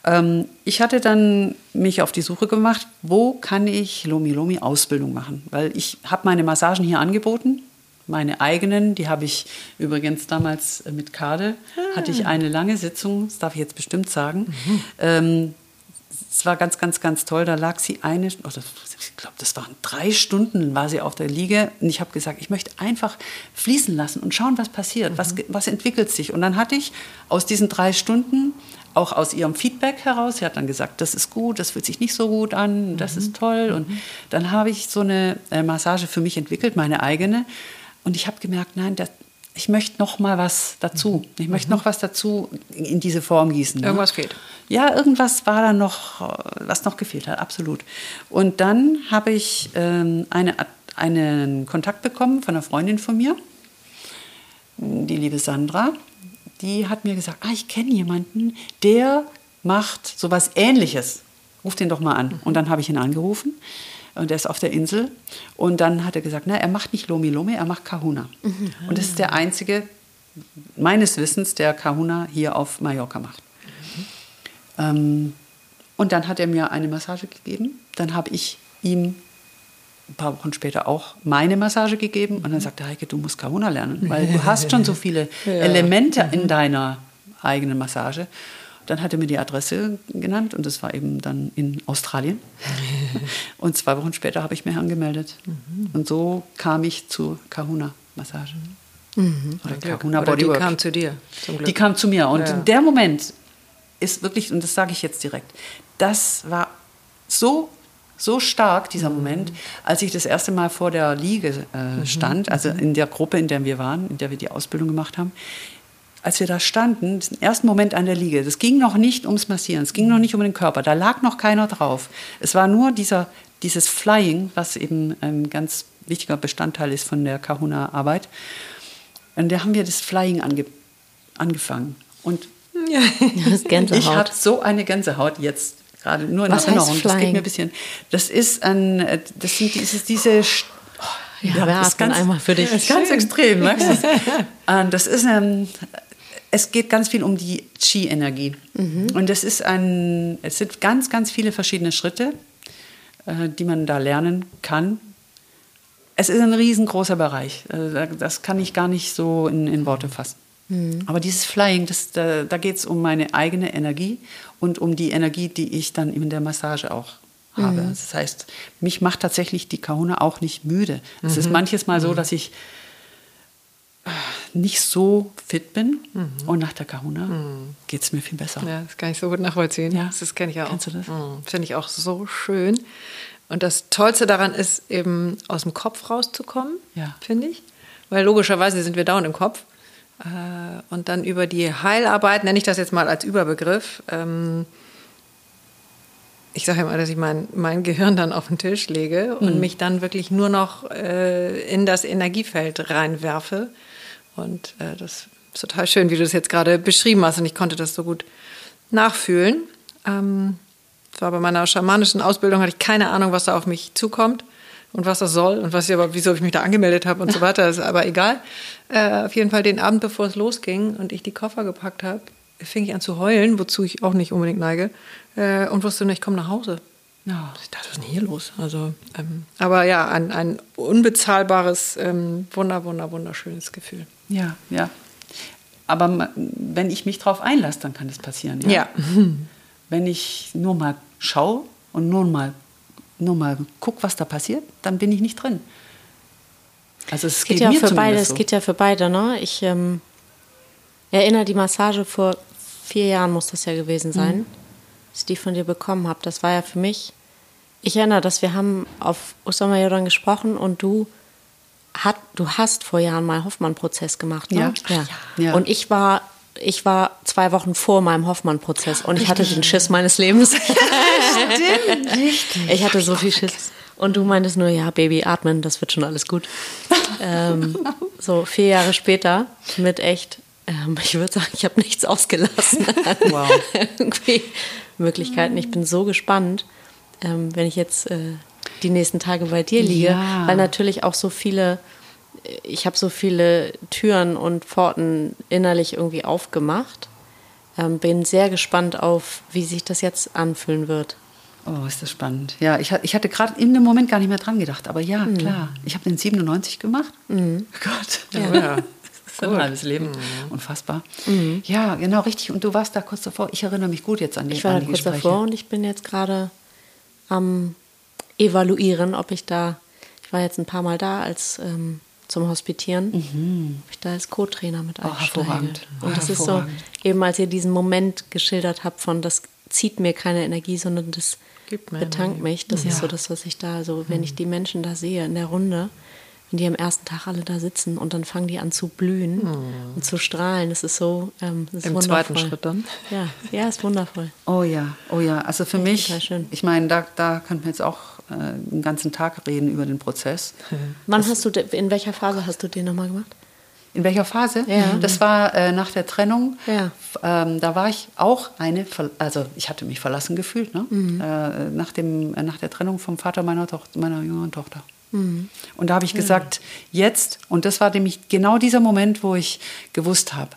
Ähm, ich hatte dann mich auf die Suche gemacht, wo kann ich Lomi Lomi Ausbildung machen? Weil ich habe meine Massagen hier angeboten, meine eigenen, die habe ich übrigens damals äh, mit Kade, ah. hatte ich eine lange Sitzung, das darf ich jetzt bestimmt sagen. Mhm. Ähm, es war ganz, ganz, ganz toll. Da lag sie eine, oh, ich glaube, das waren drei Stunden, war sie auf der Liege. Und ich habe gesagt, ich möchte einfach fließen lassen und schauen, was passiert, mhm. was, was entwickelt sich. Und dann hatte ich aus diesen drei Stunden auch aus ihrem Feedback heraus. Sie hat dann gesagt, das ist gut, das fühlt sich nicht so gut an, das mhm. ist toll. Und mhm. dann habe ich so eine äh, Massage für mich entwickelt, meine eigene. Und ich habe gemerkt, nein, das, ich möchte noch mal was dazu. Mhm. Ich möchte mhm. noch was dazu in diese Form gießen. Ne? Irgendwas fehlt. Ja, irgendwas war da noch, was noch gefehlt hat, absolut. Und dann habe ich ähm, eine, einen Kontakt bekommen von einer Freundin von mir, die liebe Sandra die hat mir gesagt, ah, ich kenne jemanden, der macht sowas Ähnliches. Ruf den doch mal an. Mhm. Und dann habe ich ihn angerufen und er ist auf der Insel. Und dann hat er gesagt, na, er macht nicht Lomi Lomi, er macht Kahuna. Mhm. Und das ist der einzige, meines Wissens, der Kahuna hier auf Mallorca macht. Mhm. Ähm, und dann hat er mir eine Massage gegeben. Dann habe ich ihm ein paar Wochen später auch meine Massage gegeben und dann sagte Heike, du musst Kahuna lernen, weil du hast schon so viele ja. Elemente in mhm. deiner eigenen Massage. Dann hat er mir die Adresse genannt und das war eben dann in Australien. und zwei Wochen später habe ich mich angemeldet. Mhm. Und so kam ich zur Kahuna-Massage. Mhm. Oder Kahuna Bodywork. Die kam zu dir. Die kam zu mir. Und ja. in der Moment ist wirklich, und das sage ich jetzt direkt, das war so so stark, dieser Moment, als ich das erste Mal vor der Liege äh, stand, also in der Gruppe, in der wir waren, in der wir die Ausbildung gemacht haben. Als wir da standen, den ersten Moment an der Liege, das ging noch nicht ums Massieren, es ging noch nicht um den Körper, da lag noch keiner drauf. Es war nur dieser, dieses Flying, was eben ein ganz wichtiger Bestandteil ist von der Kahuna-Arbeit. Und da haben wir das Flying ange angefangen. Und ja. ich habe so eine Gänsehaut jetzt gerade nur in Was Erinnerung. heißt Das geht Flying? mir ein bisschen. Das ist ein, äh, das sind diese, diese Ja, wir das ist atmen einmal für dich. Das ist ganz extrem, merkst du? Und das ist ähm, es geht ganz viel um die Qi-Energie. Mhm. Und das ist ein, es sind ganz, ganz viele verschiedene Schritte, äh, die man da lernen kann. Es ist ein riesengroßer Bereich. Äh, da- Das kann ich gar nicht so in, in Worte fassen. Mhm. Aber dieses Flying, das, da, da geht es um meine eigene Energie und um die Energie, die ich dann in der Massage auch habe. Mhm. Das heißt, mich macht tatsächlich die Kahuna auch nicht müde. Es Mhm. ist manches Mal so, dass ich nicht so fit bin und nach der Kahuna geht es mir viel besser. Ja, das kann ich so gut nachvollziehen. Ja. Das kenne ich ja auch. Kennst du das? Mhm. Finde ich auch so schön. Und das Tollste daran ist eben aus dem Kopf rauszukommen, Ja. finde ich. Weil logischerweise sind wir dauernd im Kopf. Äh, Und dann über die Heilarbeit, nenne ich das jetzt mal als Überbegriff. ähm, Ich sage immer, dass ich mein, mein Gehirn dann auf den Tisch lege und mich dann wirklich nur noch äh, in das Energiefeld reinwerfe. Und äh, das ist total schön, wie du das jetzt gerade beschrieben hast. Und ich konnte das so gut nachfühlen. Ähm, war bei meiner schamanischen Ausbildung, hatte ich keine Ahnung, was da auf mich zukommt und was das soll und was ich aber, wieso ich mich da angemeldet habe und so weiter, ist aber egal. Äh, auf jeden Fall den Abend, bevor es losging und ich die Koffer gepackt habe, fing ich an zu heulen, wozu ich auch nicht unbedingt neige, äh, und wusste nur, ich komme nach Hause. Ja. Ich dachte, was ist denn hier los? Also, ähm, aber ja, ein, ein unbezahlbares, ähm, wunder, wunder, wunderschönes Gefühl. Ja, ja. Aber wenn ich mich darauf einlasse, dann kann das passieren. Ja. Wenn ich nur mal schaue und nur mal, nur mal gucke, was da passiert, dann bin ich nicht drin. Also es Es geht geht, ja für beide, zumindest es so. geht ja für beide, ne? Ich ähm, erinnere die Massage vor vier Jahren muss das ja gewesen sein, dass ich die von dir bekommen habe. Das war ja für mich. Ich erinnere, dass wir haben auf Ostermajoran gesprochen und du hat, du hast vor Jahren mal Hoffmann-Prozess gemacht, ne? Ja. ja. Ja. Und ich war, ich war zwei Wochen vor meinem Hoffmann-Prozess und ich hatte den Schiss meines Lebens. Ich hatte so viel Schiss. Und du meintest nur, ja, Baby, atmen, das wird schon alles gut. ähm, so vier Jahre später mit echt, ähm, ich würde sagen, ich habe nichts ausgelassen. Wow. irgendwie Möglichkeiten. Ich bin so gespannt, ähm, wenn ich jetzt äh, die nächsten Tage bei dir liege, Ja. weil natürlich auch so viele, ich habe so viele Türen und Pforten innerlich irgendwie aufgemacht. Ähm, bin sehr gespannt auf, wie sich das jetzt anfühlen wird. Oh, ist das spannend. Ja, ich, ich hatte gerade in dem Moment gar nicht mehr dran gedacht. Aber ja, Mhm. klar. Ich habe den 97 gemacht. Oh Gott. Ja. Das ist ein halbes Leben. Unfassbar. Ja, genau, richtig. Und du warst da kurz davor. Ich erinnere mich gut jetzt an die, Ich war an die kurz Gespräche. davor und ich bin jetzt gerade am evaluieren, ob ich da, ich war jetzt ein paar Mal da als ähm, zum Hospitieren, ob ich da als Co-Trainer mit Mhm. Oh, einsteige. hervorragend. Oh, und das ist so, hervorragend. eben als ihr diesen Moment geschildert habt von, das zieht mir keine Energie, sondern das Gibt mir betankt Energie. mich. Das ist Ja. so das, was ich da, so wenn ich die Menschen da sehe in der Runde, wenn die am ersten Tag alle da sitzen und dann fangen die an zu blühen und zu strahlen, das ist so, ähm, das ist Im wundervoll. zweiten Schritt dann. Ja, ja, ist wundervoll. Oh ja, oh ja. Also für mich, total schön. ich meine, da, da könnten wir jetzt auch einen ganzen Tag reden über den Prozess. Wann hast du, in welcher Phase hast du den nochmal gemacht? In welcher Phase? Ja. Das war äh, nach der Trennung. Ja. Ähm, da war ich auch eine, also ich hatte mich verlassen gefühlt, ne? Mhm. äh, nach, dem, äh, nach der Trennung vom Vater meiner, Tochter, meiner jüngeren Tochter. Mhm. Und da habe ich gesagt, jetzt, und das war nämlich genau dieser Moment, wo ich gewusst habe,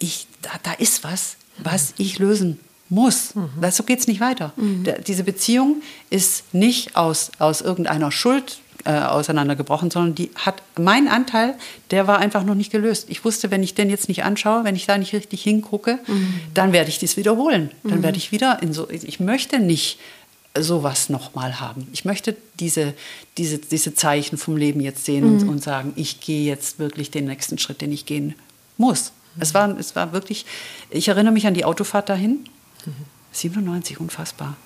ich, da, da ist was, was ich lösen muss. Das, so geht es nicht weiter. Da, diese Beziehung ist nicht aus, aus irgendeiner Schuld äh, auseinandergebrochen, sondern die hat mein Anteil, der war einfach noch nicht gelöst. Ich wusste, wenn ich den jetzt nicht anschaue, wenn ich da nicht richtig hingucke, dann werde ich das wiederholen. Dann werde ich wieder in so. Ich möchte nicht sowas nochmal haben. Ich möchte diese, diese, diese Zeichen vom Leben jetzt sehen und, und sagen, ich gehe jetzt wirklich den nächsten Schritt, den ich gehen muss. Es, war, es war wirklich, ich erinnere mich an die Autofahrt dahin. 97, unfassbar.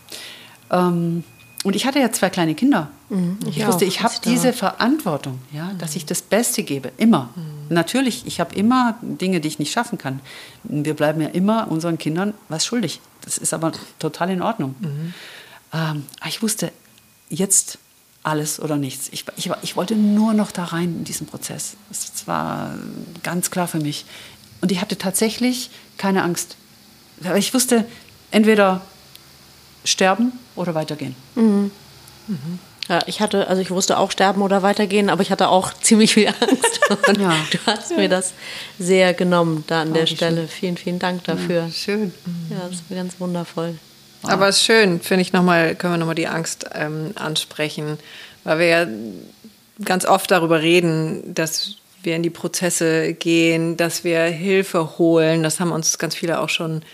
Ähm, und ich hatte ja zwei kleine Kinder. Mhm, ich ich wusste, ich habe diese. Verantwortung, ja, dass ich das Beste gebe, immer. Natürlich, ich habe immer Dinge, die ich nicht schaffen kann. Wir bleiben ja immer unseren Kindern was schuldig. Das ist aber total in Ordnung. Ähm, aber ich wusste, jetzt alles oder nichts. Ich, ich, ich wollte nur noch da rein in diesen Prozess. Das war ganz klar für mich. Und ich hatte tatsächlich keine Angst. Aber ich wusste, entweder sterben oder weitergehen. Ja, ich hatte, also ich wusste auch sterben oder weitergehen, aber ich hatte auch ziemlich viel Angst. Und Ja. du hast mir das sehr genommen da an der Oh, wie Stelle. Vielen, vielen Dank dafür. Schön. Ja, das war ganz wundervoll. Aber es ist schön, finde ich nochmal, können wir nochmal die Angst ähm, ansprechen, weil wir ja ganz oft darüber reden, dass wir in die Prozesse gehen, dass wir Hilfe holen. Das haben uns ganz viele auch schon äh,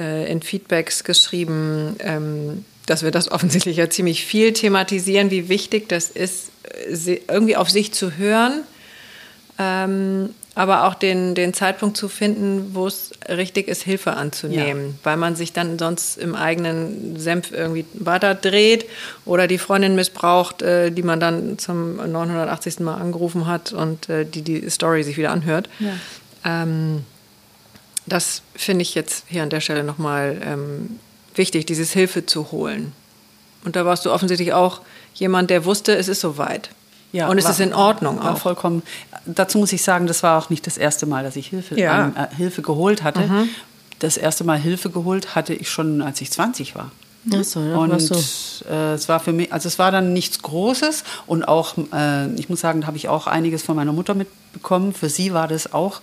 in Feedbacks geschrieben, ähm, dass wir das offensichtlich ja ziemlich viel thematisieren, wie wichtig das ist, äh, irgendwie auf sich zu hören ähm, aber auch den, den Zeitpunkt zu finden, wo es richtig ist, Hilfe anzunehmen, weil man sich dann sonst im eigenen Senf irgendwie weiter dreht oder die Freundin missbraucht, äh, die man dann zum 980. Mal angerufen hat und äh, die die Story sich wieder anhört. Ähm, das finde ich jetzt hier an der Stelle nochmal ähm, wichtig, dieses Hilfe zu holen. Und da warst du offensichtlich auch jemand, der wusste, es ist soweit. und es war- ist in Ordnung war auch. vollkommen. Dazu muss ich sagen, das war auch nicht das erste Mal, dass ich Hilfe, Ja. Mhm. ähm, äh, Hilfe geholt hatte. Das erste Mal Hilfe geholt hatte ich schon, als ich 20 war. Ach so, ja, und du. äh, es war für mich, also es war dann nichts Großes und auch, äh, ich muss sagen, da habe ich auch einiges von meiner Mutter mitbekommen. Für sie war das auch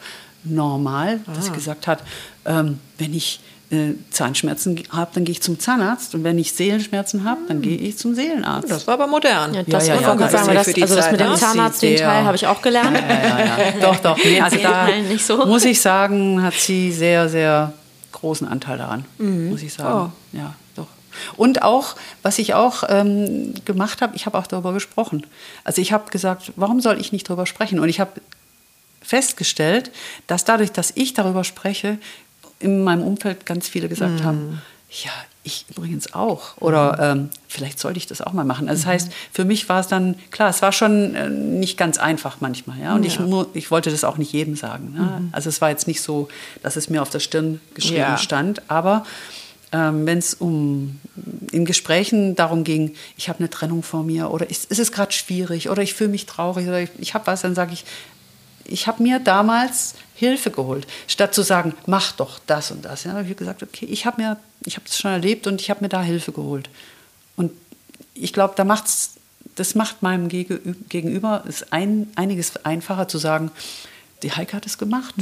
normal, dass Ah. sie gesagt hat, ähm, wenn ich äh, Zahnschmerzen habe, dann gehe ich zum Zahnarzt und wenn ich Seelenschmerzen habe, dann gehe ich zum Seelenarzt. Das war aber modern. Ja, das ja, ja, das sagen, das, also das mit dem ne? Zahnarzt, den Teil habe ich auch gelernt. Ja, ja, ja. Doch, doch. Nee, also da nicht so. muss ich sagen, hat sie sehr, sehr großen Anteil daran, Mhm. muss ich sagen. Ja, doch. Und auch, was ich auch ähm, gemacht habe, ich habe auch darüber gesprochen. Also ich habe gesagt, warum soll ich nicht darüber sprechen? Und ich habe festgestellt, dass dadurch, dass ich darüber spreche, in meinem Umfeld ganz viele gesagt haben, ja, ich übrigens auch. Oder ähm, vielleicht sollte ich das auch mal machen. Also das heißt, für mich war es dann, klar, es war schon äh, nicht ganz einfach manchmal. Ja? Und Ich, mu- ich wollte das auch nicht jedem sagen. Ne? Also es war jetzt nicht so, dass es mir auf der Stirn geschrieben Ja. stand. Aber ähm, wenn es um in Gesprächen darum ging, ich habe eine Trennung vor mir oder ist, ist es gerade schwierig oder ich fühle mich traurig oder ich, ich habe was, dann sage ich, ich habe mir damals Hilfe geholt, statt zu sagen, mach doch das und das. Ja, habe ich gesagt, okay, ich habe mir, ich habe das schon erlebt und ich habe mir da Hilfe geholt. Und ich glaube, da macht's, das macht meinem Gege- Gegenüber es ein, einiges einfacher zu sagen, die Heike hat es gemacht.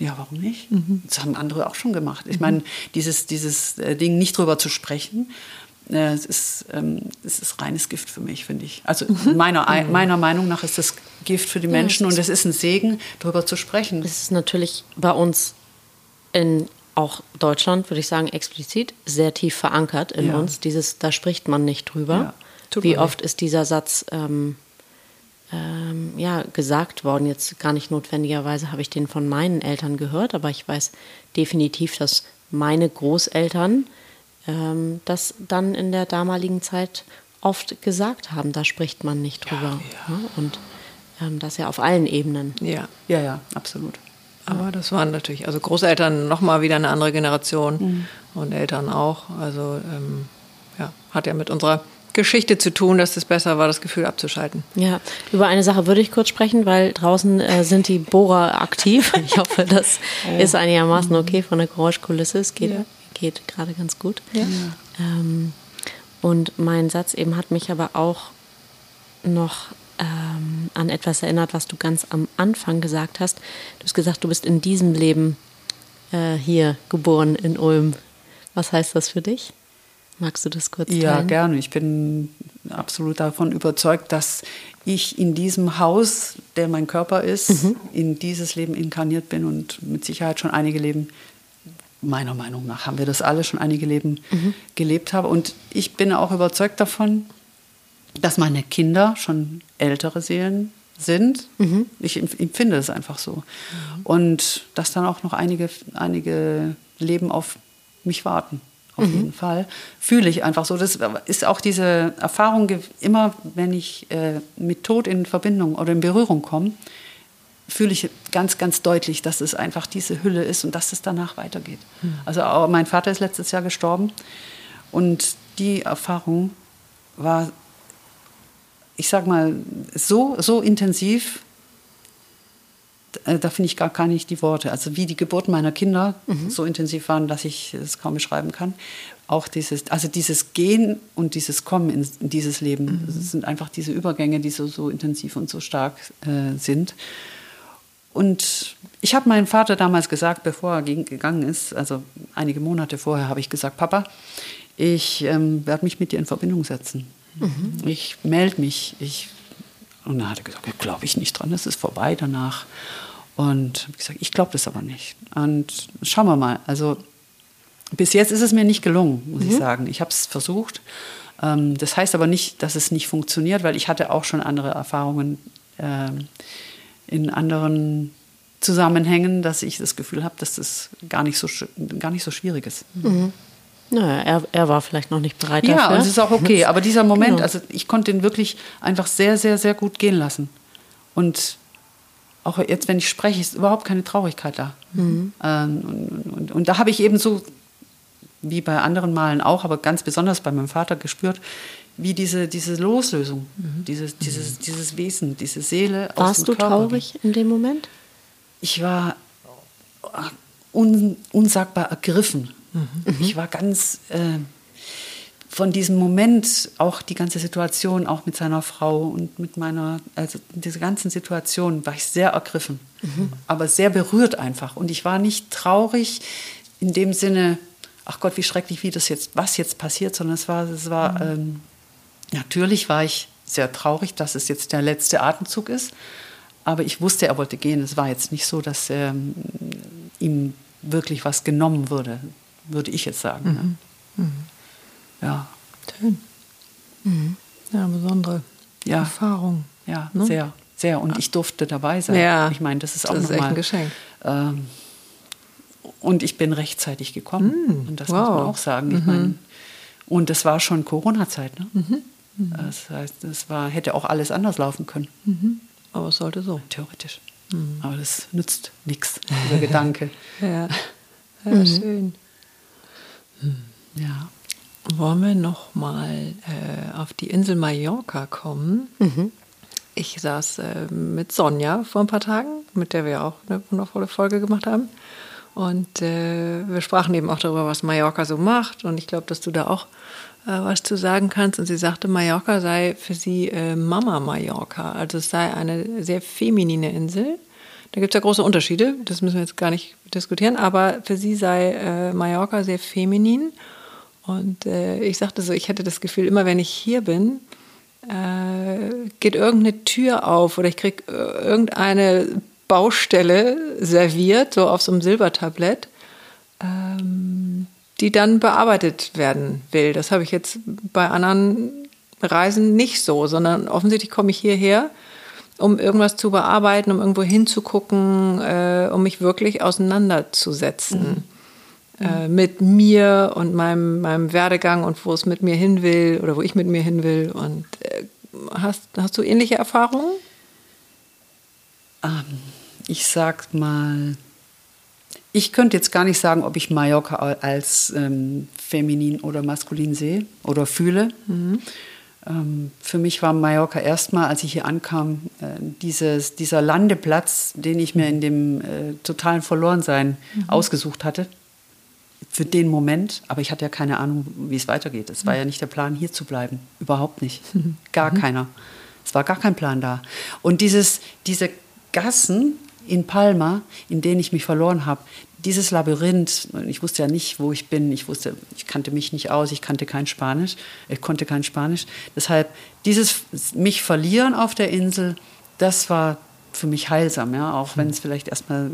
Ja, warum nicht? Das haben andere auch schon gemacht. Ich meine, dieses, dieses äh, Ding nicht drüber zu sprechen, äh, es, ist, ähm, es ist reines Gift für mich, finde ich. Also meiner, meiner Meinung nach ist das Gift für die Menschen und es ist ein Segen, darüber zu sprechen. Es ist natürlich bei uns in auch Deutschland, würde ich sagen, explizit sehr tief verankert in Ja. uns. Dieses, da spricht man nicht drüber. Ja, Wie oft ist dieser Satz ähm, ähm, ja, gesagt worden? Jetzt gar nicht notwendigerweise habe ich den von meinen Eltern gehört, aber ich weiß definitiv, dass meine Großeltern ähm, das dann in der damaligen Zeit oft gesagt haben. Da spricht man nicht drüber. Ne? Und ähm, das ja auf allen Ebenen. Ja. Ja, ja, absolut. Aber das waren natürlich, also Großeltern nochmal wieder eine andere Generation und Eltern auch. Also ähm, ja, hat ja mit unserer Geschichte zu tun, dass es besser war, das Gefühl abzuschalten. Ja, über eine Sache würde ich kurz sprechen, weil draußen äh, sind die Bohrer aktiv. Ich hoffe, das ist einigermaßen okay von der Geräuschkulisse. Es geht, Ja. Geht gerade ganz gut. Ähm, und mein Satz eben hat mich aber auch noch ähm, an etwas erinnert, was du ganz am Anfang gesagt hast. Du hast gesagt, du bist in diesem Leben äh, hier geboren in Ulm. Was heißt das für dich? Magst du das kurz Ja, teilen? gerne. Ich bin absolut davon überzeugt, dass ich in diesem Haus, der mein Körper ist, in dieses Leben inkarniert bin und mit Sicherheit schon einige Leben, meiner Meinung nach, haben wir das alle schon einige Leben gelebt haben. Und ich bin auch überzeugt davon, dass meine Kinder schon ältere Seelen sind. Ich empf- empfinde es einfach so. Und dass dann auch noch einige, einige Leben auf mich warten. auf mhm. jeden Fall. Fühle ich einfach so. Das ist auch diese Erfahrung, immer wenn ich äh, mit Tod in Verbindung oder in Berührung komme, fühle ich ganz, ganz deutlich, dass es einfach diese Hülle ist und dass es danach weitergeht. Mhm. Also mein Vater ist letztes Jahr gestorben und die Erfahrung war, ich sag mal, so, so intensiv, äh, da finde ich gar, gar nicht die Worte. Also wie die Geburt meiner Kinder mhm. so intensiv waren, dass ich es kaum beschreiben kann. Auch dieses, also dieses Gehen und dieses Kommen in, in dieses Leben, mhm. sind einfach diese Übergänge, die so, so intensiv und so stark äh, sind. Und ich habe meinem Vater damals gesagt, bevor er gegangen ist, also einige Monate vorher, habe ich gesagt, Papa, ich ähm, werde mich mit dir in Verbindung setzen. Mhm. Ich melde mich. Ich, und dann hat er gesagt, glaube ich nicht dran, das ist vorbei danach. Und habe gesagt, ich glaube das aber nicht. Und schauen wir mal. Also bis jetzt ist es mir nicht gelungen, muss mhm. ich sagen. Ich habe es versucht. Ähm, das heißt aber nicht, dass es nicht funktioniert, weil ich hatte auch schon andere Erfahrungen ähm, in anderen Zusammenhängen, dass ich das Gefühl habe, dass das gar nicht so, gar nicht so schwierig ist. Mhm. Naja, er, er war vielleicht noch nicht bereit ja, dafür. Ja, und es ist auch okay. Aber dieser Moment, genau. also ich konnte ihn wirklich einfach sehr, sehr, sehr gut gehen lassen. Und auch jetzt, wenn ich spreche, ist überhaupt keine Traurigkeit da. Mhm. Ähm, und, und, und, da habe ich eben so, wie bei anderen Malen auch, aber ganz besonders bei meinem Vater gespürt, wie diese, diese Loslösung, mhm. dieses, dieses, dieses Wesen, diese Seele. Warst du Körper. traurig in dem Moment? Ich war un, unsagbar ergriffen. Mhm. Ich war ganz. Äh, von diesem Moment, auch die ganze Situation, auch mit seiner Frau und mit meiner, also diese ganzen Situationen, war ich sehr ergriffen, mhm. aber sehr berührt einfach. Und ich war nicht traurig in dem Sinne, ach Gott, wie schrecklich, wie das jetzt, was jetzt passiert, sondern es war, es war, mhm. ähm, natürlich war ich sehr traurig, dass es jetzt der letzte Atemzug ist. Aber ich wusste, er wollte gehen. Es war jetzt nicht so, dass ähm, ihm wirklich was genommen wurde, würde ich jetzt sagen. Ne? Mhm. Mhm. Ja. Schön. Mhm. Ja, besondere ja. Erfahrung. Ja, ne? sehr, sehr. Und ich durfte dabei sein. Ja. Ich meine, das ist auch das ist echt ein Geschenk. Ähm, und ich bin rechtzeitig gekommen. Mhm. Und das wow. muss man auch sagen. Ich mhm. meine, und das war schon Corona-Zeit. Ne? Mhm. mhm. Das heißt, es war, hätte auch alles anders laufen können. Mhm. Aber es sollte so. Theoretisch. Mhm. Aber das nützt nichts, dieser Gedanke. Ja, ja schön. Ja. Wollen wir noch mal äh, auf die Insel Mallorca kommen? Mhm. Ich saß äh, mit Sonja vor ein paar Tagen, mit der wir auch eine wundervolle Folge gemacht haben. Und äh, wir sprachen eben auch darüber, was Mallorca so macht. Und ich glaube, dass du da auch was zu sagen kannst. Und sie sagte, Mallorca sei für sie äh, Mama Mallorca. Also es sei eine sehr feminine Insel. Da gibt es ja große Unterschiede, das müssen wir jetzt gar nicht diskutieren. Aber für sie sei äh, Mallorca sehr feminin. Und äh, ich sagte so, ich hätte das Gefühl, immer wenn ich hier bin, äh, geht irgendeine Tür auf oder ich kriege äh, irgendeine Baustelle serviert, so auf so einem Silbertablett, ähm, die dann bearbeitet werden will. Das habe ich jetzt bei anderen Reisen nicht so, sondern offensichtlich komme ich hierher, um irgendwas zu bearbeiten, um irgendwo hinzugucken, äh, um mich wirklich auseinanderzusetzen. Mhm äh, mit mir und meinem, meinem Werdegang und wo es mit mir hin will oder wo ich mit mir hin will. Und äh, hast, hast du ähnliche Erfahrungen? Ähm, ich sag mal, ich könnte jetzt gar nicht sagen, ob ich Mallorca als ähm, feminin oder maskulin sehe oder fühle. Mhm. Ähm, für mich war Mallorca erstmal, als ich hier ankam, äh, dieses, dieser Landeplatz, den ich mir in dem äh, totalen Verlorensein mhm. ausgesucht hatte für den Moment, aber ich hatte ja keine Ahnung, wie es weitergeht. Es war ja nicht der Plan, hier zu bleiben. Überhaupt nicht. Gar mhm. keiner. Es war gar kein Plan da. Und dieses, diese Gassen in Palma, in denen ich mich verloren habe, dieses Labyrinth, ich wusste ja nicht, wo ich bin, ich wusste, ich kannte mich nicht aus, ich kannte kein Spanisch, ich konnte kein Spanisch. Deshalb dieses mich verlieren auf der Insel, das war für mich heilsam, ja, auch wenn es vielleicht erstmal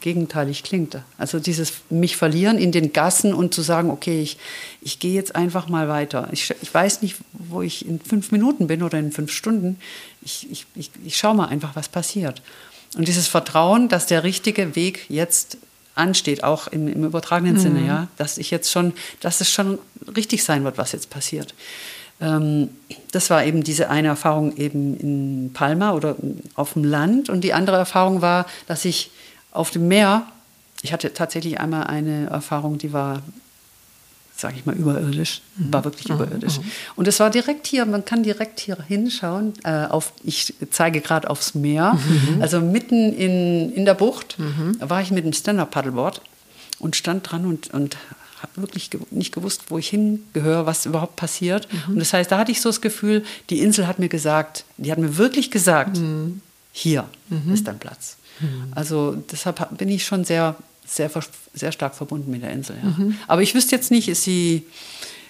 gegenteilig klingt. Also dieses mich verlieren in den Gassen und zu sagen, okay, ich, ich gehe jetzt einfach mal weiter. Ich, ich weiß nicht, wo ich in fünf Minuten bin oder in fünf Stunden. Ich, ich, ich, ich schaue mal einfach, was passiert. Und dieses Vertrauen, dass der richtige Weg jetzt ansteht, auch im, im übertragenen mhm. Sinne, ja, dass ich jetzt schon, dass es schon richtig sein wird, was jetzt passiert. Ähm, das war eben diese eine Erfahrung eben in Palma oder auf dem Land und die andere Erfahrung war, dass ich auf dem Meer, ich hatte tatsächlich einmal eine Erfahrung, die war sage ich mal, überirdisch. Mhm. War wirklich mhm. überirdisch. Mhm. Und es war direkt hier, man kann direkt hier hinschauen. Äh, auf, ich zeige gerade aufs Meer. Mhm. Also mitten in, in der Bucht mhm. war ich mit dem Stand-Up-Paddleboard und stand dran und, und habe wirklich nicht gewusst, wo ich hingehöre, was überhaupt passiert. Mhm. Und das heißt, da hatte ich so das Gefühl, die Insel hat mir gesagt, die hat mir wirklich gesagt, hier ist dein Platz. Also deshalb bin ich schon sehr sehr, sehr stark verbunden mit der Insel. Ja. Mhm. Aber ich wüsste jetzt nicht, ist sie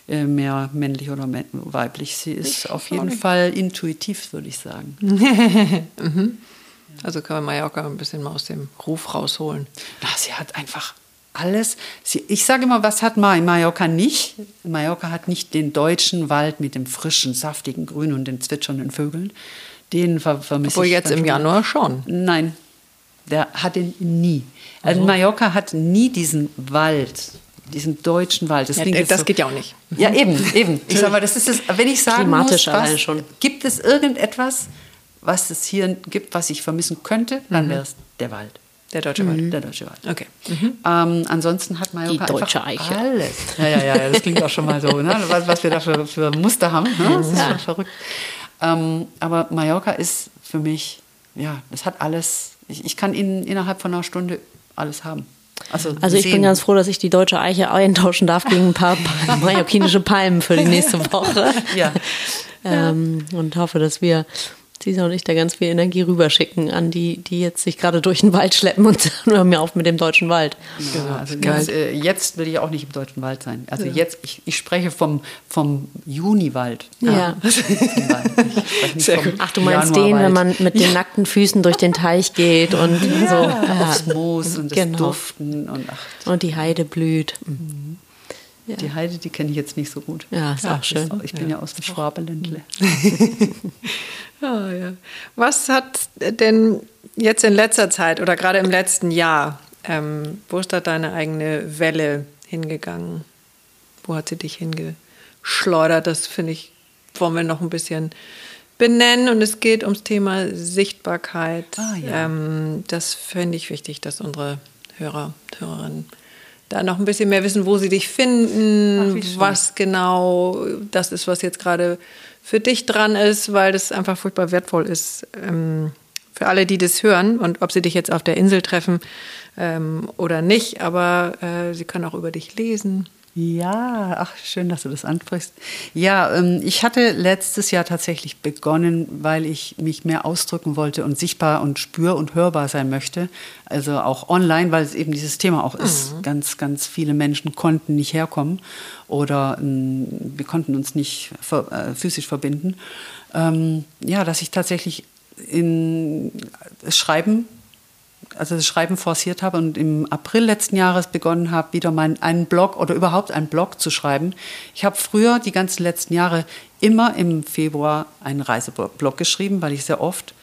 äh, mehr männlich oder weiblich. Sie ist ich auf jeden Fall intuitiv, würde ich sagen. mhm. Also kann man Mallorca ein bisschen mal aus dem Ruf rausholen. Na, sie hat einfach alles. Sie, ich sage immer, was hat Mallorca nicht? Mallorca hat nicht den deutschen Wald mit dem frischen, saftigen Grün und den zwitschernden Vögeln. Den ver vermisse Obwohl ich. jetzt im Januar schon. Nein, der hat ihn nie. Also Mallorca hat nie diesen Wald, diesen deutschen Wald. Das, ja, das so. geht ja auch nicht. Ja, eben, eben. Ich sag mal, das ist es, wenn ich sagen muss, was, schon. gibt es irgendetwas, was es hier gibt, was ich vermissen könnte, dann mhm. wäre es der Wald. Der deutsche mhm. Wald. Der deutsche Wald. Okay. Mhm. Ähm, ansonsten hat Mallorca Die deutsche Eiche. alles. Ja, ja, ja, das klingt auch schon mal so, ne? was, was wir da für, für Muster haben. Ne? Das ist schon verrückt. Ähm, aber Mallorca ist für mich, ja, das hat alles ich, ich kann in, innerhalb von einer Stunde alles haben. Also, also ich bin ganz froh, dass ich die deutsche Eiche eintauschen darf gegen ein paar mallorquinische Palmen für die nächste Woche. Ja. ähm, und hoffe, dass wir Cesar und ich da ganz viel Energie rüberschicken an die, die jetzt sich gerade durch den Wald schleppen und sagen, hör mir auf mit dem deutschen Wald. Ja, also jetzt, äh, jetzt, will ich auch nicht im deutschen Wald sein. Also ja. jetzt, ich, ich spreche vom, vom Juniwald. Ja. Sehr gut. Ach, du meinst den, wenn man mit den nackten Füßen durch den Teich geht und ja, so. Ja. Aufs Moos und das genau. Duften. Und, ach, und die Heide blüht. Mhm. Ja. Die Heide, die kenne ich jetzt nicht so gut. Ja, ist auch schön. ich bin ja, aus dem Schwabeländle. ja, ja. Was hat denn jetzt in letzter Zeit oder gerade im letzten Jahr, ähm, wo ist da deine eigene Welle hingegangen? Wo hat sie dich hingeschleudert? Das finde ich, wollen wir noch ein bisschen benennen. Und es geht ums Thema Sichtbarkeit. Ah, ja. ähm, das finde ich wichtig, dass unsere Hörer, Hörerinnen da noch ein bisschen mehr wissen, wo sie dich finden, Ach, was genau das ist, was jetzt gerade für dich dran ist, weil das einfach furchtbar wertvoll ist ähm, für alle, die das hören und ob sie dich jetzt auf der Insel treffen ähm, oder nicht, aber äh, sie können auch über dich lesen. Ja, ach, schön, dass du das ansprichst. Ja, ähm, ich hatte letztes Jahr tatsächlich begonnen, weil ich mich mehr ausdrücken wollte und sichtbar und spür- und hörbar sein möchte. Also auch online, weil es eben dieses Thema auch ist. Mhm. Ganz, ganz viele Menschen konnten nicht herkommen oder ähm, wir konnten uns nicht äh, physisch verbinden. Ähm, ja, dass ich tatsächlich in Schreiben also das Schreiben forciert habe und im April letzten Jahres begonnen habe, wieder mein, einen Blog oder überhaupt einen Blog zu schreiben. Ich habe früher die ganzen letzten Jahre immer im Februar einen Reiseblog geschrieben, weil ich sehr oft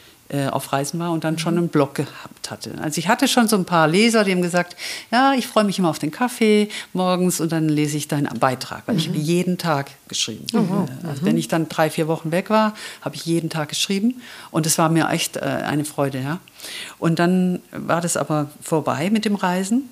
auf Reisen war und dann schon einen Blog gehabt hatte. Also ich hatte schon so ein paar Leser, die haben gesagt, ja, ich freue mich immer auf den Kaffee morgens und dann lese ich deinen Beitrag, weil mhm. ich habe jeden Tag geschrieben. Mhm. Also wenn ich dann drei, vier Wochen weg war, habe ich jeden Tag geschrieben und es war mir echt äh, eine Freude. Ja. Und dann war das aber vorbei mit dem Reisen.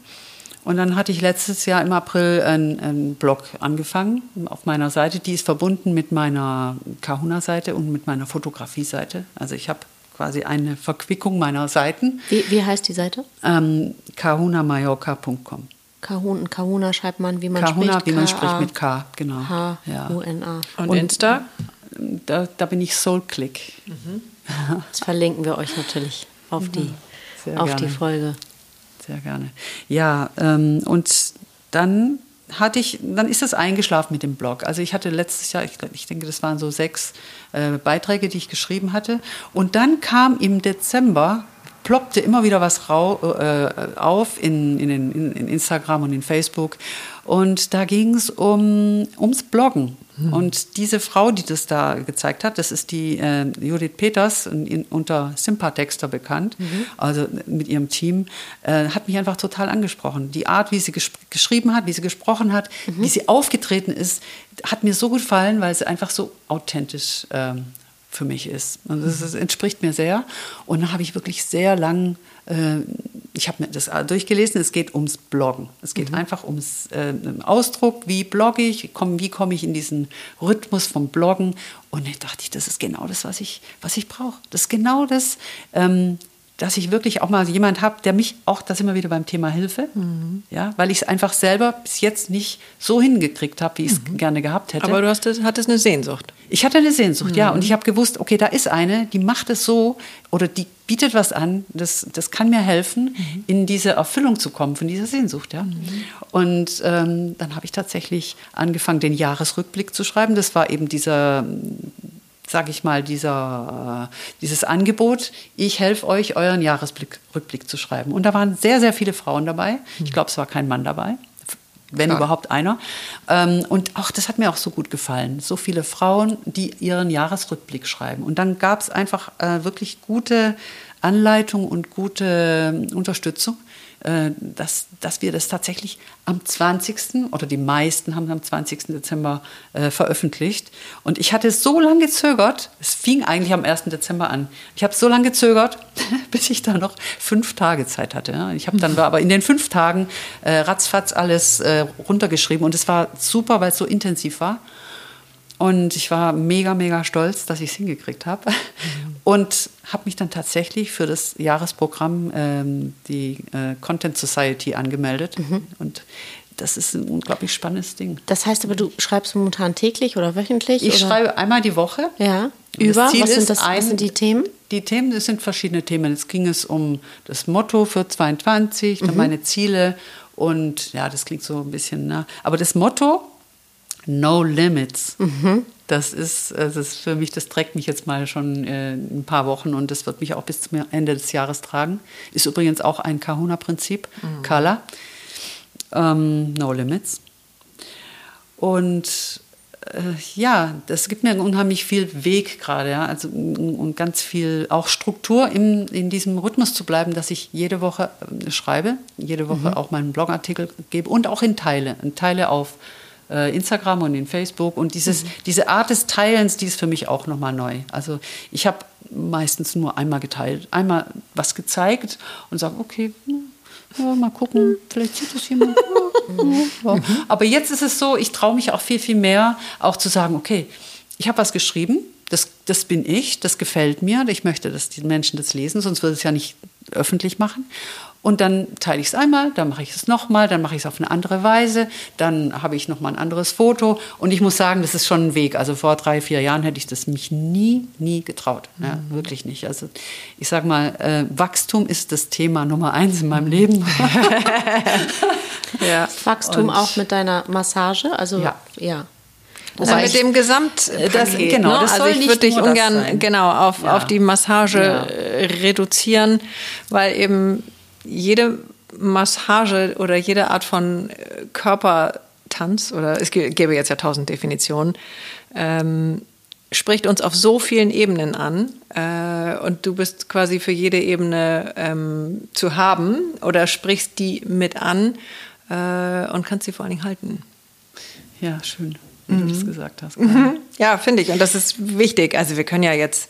Und dann hatte ich letztes Jahr im April einen, einen Blog angefangen auf meiner Seite. Die ist verbunden mit meiner Kahuna-Seite und mit meiner Fotografie-Seite. Also ich habe quasi eine Verquickung meiner Seiten. Wie, wie heißt die Seite? Ähm, kahunamallorca.com. Kahuna, Kahuna schreibt man, wie man Kahuna, spricht. wie man spricht mit K, genau. H-U-N-A. Und, Und, Insta? Da, da bin ich Soulclick. Mhm. Das verlinken wir euch natürlich auf die, auf die Folge. Sehr gerne. Ja, ähm, und dann hatte ich, dann ist das eingeschlafen mit dem Blog. Also ich hatte letztes Jahr, ich, ich denke, das waren so sechs äh, Beiträge, die ich geschrieben hatte. Und dann kam im Dezember ploppte immer wieder was rau, äh, auf in, in, in, in Instagram und in Facebook. Und da ging es um, ums Bloggen. Hm. Und diese Frau, die das da gezeigt hat, das ist die äh, Judith Peters, in, unter Sympathexter bekannt, mhm. also mit ihrem Team, äh, hat mich einfach total angesprochen. Die Art, wie sie gesch geschrieben hat, wie sie gesprochen hat, mhm. wie sie aufgetreten ist, hat mir so gut gefallen, weil sie einfach so authentisch ähm, für mich ist. Und das, das, entspricht mir sehr. Und dann habe ich wirklich sehr lang, äh, ich habe mir das durchgelesen, es geht ums Bloggen. Es geht mhm. einfach ums äh, Ausdruck, wie blogge ich, komm, wie komme ich in diesen Rhythmus vom Bloggen. Und dann dachte ich, das ist genau das, was ich, was ich brauche. Das ist genau das, ähm, dass ich wirklich auch mal jemand habe, der mich auch, das immer wieder beim Thema Hilfe, mhm. ja, weil ich es einfach selber bis jetzt nicht so hingekriegt habe, wie ich es mhm. gerne gehabt hätte. Aber du hast, hattest eine Sehnsucht. Ich hatte eine Sehnsucht, mhm. ja, und ich habe gewusst, okay, da ist eine, die macht es so oder die bietet was an, das, das kann mir helfen, mhm. in diese Erfüllung zu kommen von dieser Sehnsucht, ja. Mhm. Und ähm, dann habe ich tatsächlich angefangen, den Jahresrückblick zu schreiben. Das war eben dieser sage ich mal, dieser, äh, dieses Angebot, ich helfe euch, euren Jahresrückblick zu schreiben. Und da waren sehr, sehr viele Frauen dabei. Ich glaube, es war kein Mann dabei, wenn ja. überhaupt einer. Ähm, und auch das hat mir auch so gut gefallen. So viele Frauen, die ihren Jahresrückblick schreiben. Und dann gab es einfach äh, wirklich gute Anleitung und gute Unterstützung äh, dass, dass wir das tatsächlich am 20. oder die meisten haben am 20. Dezember äh, veröffentlicht. Und ich hatte so lange gezögert, es fing eigentlich am 1. Dezember an. Ich habe so lange gezögert, bis ich da noch fünf Tage Zeit hatte. Ich habe dann aber in den fünf Tagen äh, ratzfatz alles äh, runtergeschrieben und es war super, weil es so intensiv war. Und ich war mega, mega stolz, dass ich es hingekriegt habe. Mhm. Und habe mich dann tatsächlich für das Jahresprogramm ähm, die äh, Content Society angemeldet. Mhm. Und das ist ein unglaublich spannendes Ding. Das heißt aber, du schreibst momentan täglich oder wöchentlich? Ich oder? schreibe einmal die Woche. Ja. Über? Was sind, das, ein, was sind die Themen? Die Themen, das sind verschiedene Themen. Es ging es um das Motto für 22, mhm. dann meine Ziele und ja, das klingt so ein bisschen, ne? aber das Motto No Limits. Mhm. Das ist, das ist für mich, das trägt mich jetzt mal schon äh, ein paar Wochen und das wird mich auch bis zum Ende des Jahres tragen. Ist übrigens auch ein Kahuna-Prinzip, mhm. Kala. Ähm, no Limits. Und äh, ja, das gibt mir unheimlich viel Weg gerade, ja, also und ganz viel auch Struktur in, in diesem Rhythmus zu bleiben, dass ich jede Woche äh, schreibe, jede Woche mhm. auch meinen Blogartikel gebe und auch in Teile, in Teile auf äh, Instagram und in Facebook. Und dieses, mhm. diese Art des Teilens, die ist für mich auch nochmal neu. Also ich habe meistens nur einmal geteilt, einmal was gezeigt und sage, okay, ja, mal gucken, vielleicht sieht das jemand. Ja, ja. Aber jetzt ist es so, ich traue mich auch viel, viel mehr, auch zu sagen, okay, ich habe was geschrieben, das, das bin ich, das gefällt mir, ich möchte, dass die Menschen das lesen, sonst würde es ja nicht öffentlich machen. Und dann teile ich es einmal, dann mache ich es nochmal, dann mache ich es auf eine andere Weise, dann habe ich nochmal ein anderes Foto. Und ich muss sagen, das ist schon ein Weg. Also vor drei, vier Jahren hätte ich das mich nie, nie getraut. Ja, mhm. Wirklich nicht. Also ich sage mal, äh, Wachstum ist das Thema Nummer eins in meinem Leben. ja. Wachstum Und, auch mit deiner Massage? Also ja. ja. Also mit dem Gesamt das, genau, ne? das also ich würde dich ungern genau auf, ja. auf die Massage ja. reduzieren, weil eben jede Massage oder jede Art von äh, Körpertanz, oder es gäbe jetzt ja tausend Definitionen, ähm, spricht uns auf so vielen Ebenen an äh, und du bist quasi für jede Ebene ähm, zu haben oder sprichst die mit an äh, und kannst sie vor allen Dingen halten. Ja, schön, wie mhm. du das gesagt hast. Mhm. Ja, finde ich. Und das ist wichtig. Also wir können ja jetzt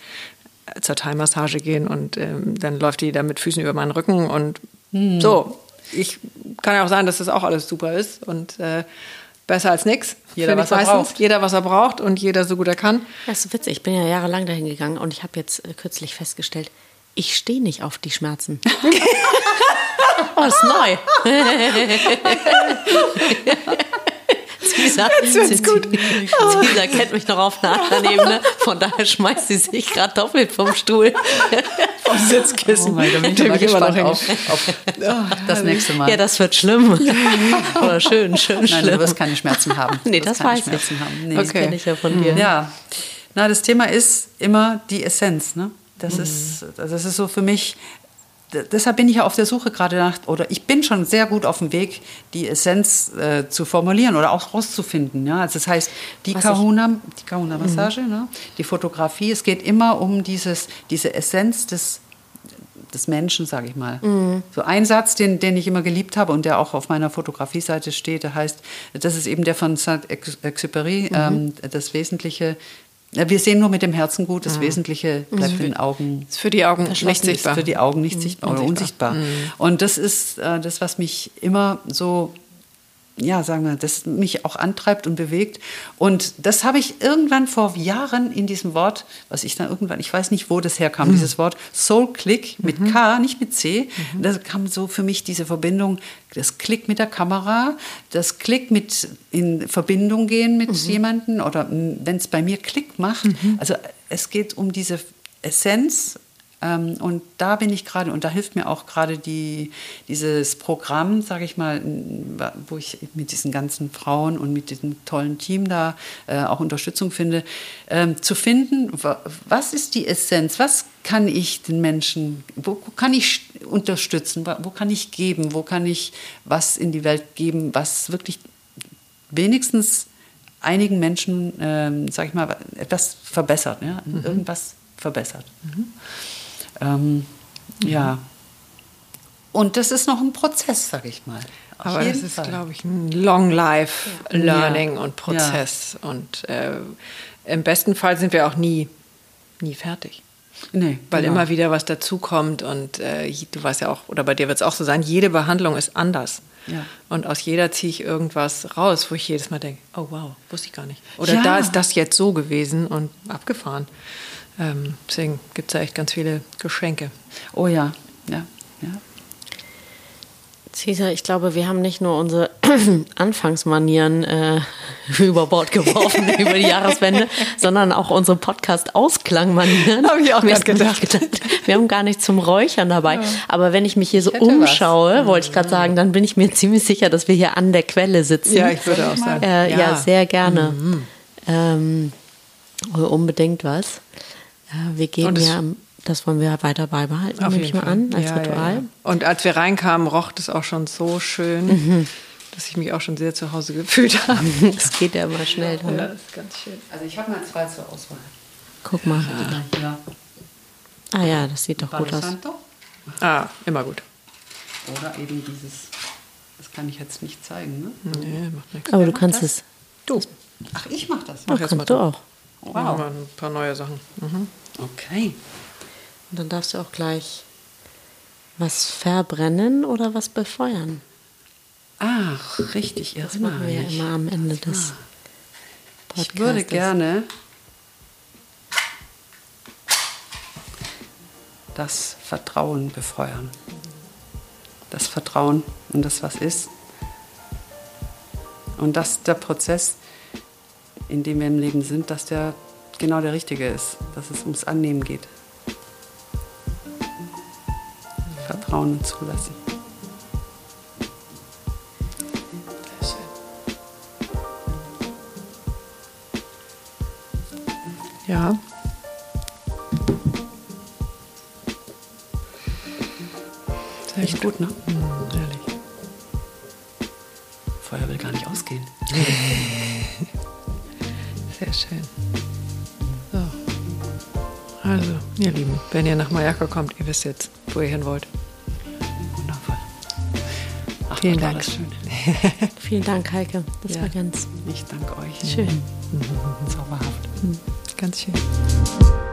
zur Thai-Massage gehen und ähm, dann läuft die da mit Füßen über meinen Rücken und hm. so. Ich kann ja auch sagen, dass das auch alles super ist und äh, besser als nichts. Jeder, was er braucht. Jeder, was er braucht und jeder so gut er kann. Das ist witzig. Ich bin ja jahrelang dahin gegangen und ich habe jetzt äh, kürzlich festgestellt, ich stehe nicht auf die Schmerzen. oh, ist neu. Jetzt gut. Caesar kennt mich noch auf einer anderen Ebene. Von daher schmeißt sie sich gerade doppelt vom Stuhl. vom Sitzkissen. Oh mein Gott, bin ich mal gespannt auf, auf, das nächste Mal. Ja, das wird schlimm. Oder schön, schön Nein, schlimm. du wirst keine Schmerzen haben. Nee, das weiß Schmerzen ich. Haben. Nee, okay. Das kenne ich ja von dir. Ja. Na, das Thema ist immer die Essenz. Ne? Das, mhm. ist, das ist so für mich deshalb bin ich ja auf der Suche gerade nach, oder ich bin schon sehr gut auf dem Weg, die Essenz äh, zu formulieren oder auch rauszufinden. Ja? Also das heißt, die Kahuna, Kahuna-Massage, mhm. ne? die Fotografie, es geht immer um dieses, diese Essenz des des Menschen, sage ich mal. Mhm. So ein Satz, den, den ich immer geliebt habe und der auch auf meiner Fotografie-Seite steht, der heißt, das ist eben der von Saint-Exupéry, mhm. ähm, das Wesentliche wir sehen nur mit dem Herzen gut, das mhm. Wesentliche bleibt für, den Augen. Ist für die Augen nicht sichtbar. für die Augen nicht mhm. sichtbar oder unsichtbar. Mhm. Und das ist äh, das, was mich immer so ja, sagen wir, das mich auch antreibt und bewegt. Und das habe ich irgendwann vor Jahren in diesem Wort, was ich dann irgendwann, ich weiß nicht, wo das herkam, mhm. dieses Wort Soul Click mit mhm. K, nicht mit C. Mhm. Da kam so für mich diese Verbindung, das Klick mit der Kamera, das Klick mit in Verbindung gehen mit mhm. jemandem oder wenn es bei mir Klick macht. Mhm. Also es geht um diese Essenz und da bin ich gerade, und da hilft mir auch gerade die, dieses Programm, sage ich mal, wo ich mit diesen ganzen Frauen und mit diesem tollen Team da äh, auch Unterstützung finde, ähm, zu finden, was ist die Essenz, was kann ich den Menschen, wo, kann ich unterstützen, wo kann ich geben, wo kann ich was in die Welt geben, was wirklich wenigstens einigen Menschen, ähm, sage ich mal, etwas verbessert, ja? Mhm. irgendwas verbessert. Mhm. Ähm, mhm. Ja. Und das ist noch ein Prozess, sag ich mal. Auf Aber das ist, glaube ich, ein Long Life Learning ja. und Prozess. Ja. Und äh, im besten Fall sind wir auch nie, nie fertig. Nee, Weil genau. immer wieder was dazukommt und äh, du weißt ja auch, oder bei dir wird es auch so sein, jede Behandlung ist anders. Ja. Und aus jeder ziehe ich irgendwas raus, wo ich jedes Mal denke, oh wow, wusste ich gar nicht. Oder ja. da ist das jetzt so gewesen und abgefahren. Ähm, deswegen gibt es da echt ganz viele Geschenke. Oh ja, ja, ja. Cesar, ich glaube, wir haben nicht nur unsere Anfangsmanieren äh, über Bord geworfen über die Jahreswende, sondern auch unsere Podcast-Ausklangmanieren. Habe ich auch wir gedacht. gedacht. Wir haben gar nichts zum Räuchern dabei. Ja. Aber wenn ich mich hier so umschaue, was. wollte ich gerade sagen, dann bin ich mir ziemlich sicher, dass wir hier an der Quelle sitzen. Ja, ich würde auch sagen. Äh, ja. ja. sehr gerne. Mhm. Ähm, unbedingt was. Ja, wir gehen ja, das wollen wir weiter beibehalten, nehme ich mal an, als ja, Ritual. Ja, Und als wir reinkamen, roch es auch schon so schön, mhm. dass ich mich auch schon sehr zu Hause gefühlt habe. Das geht ja immer schnell. Ja, das ist ganz schön. Also ich habe mal zwei zur Auswahl. Guck mal. Ja. Ah ja, das sieht doch gut aus. Ah, immer gut. Oder eben dieses, das kann ich jetzt nicht zeigen, ne? Nee, macht nichts. Aber du kannst das? es. Du. Ach, ich mach das. Mach Ach, kannst du auch. Wow. Wir ein paar neue Sachen. Mhm. Okay. Und dann darfst du auch gleich was verbrennen oder was befeuern. Ach, richtig, Das machen wir ja immer am Ende des ah. Podcasts. Ich würde gerne das Vertrauen befeuern. Das Vertrauen in das, was ist. Und dass der Prozess in dem wir im Leben sind, dass der genau der richtige ist, dass es ums Annehmen geht. Vertrauen und zulassen. Ja. Sehr Echt gut, ne? Mhm, ehrlich. Feuer will gar nicht ausgehen. Sehr schön. Ihr Lieben, wenn ihr nach Mallorca kommt, ihr wisst jetzt, wo ihr hin wollt. Wundervoll. Ach, Vielen Dank. Schön. Vielen Dank, Heike. Das ja. war ganz. Ich danke euch. Schön. Mhm. Zauberhaft. Mhm. Ganz schön.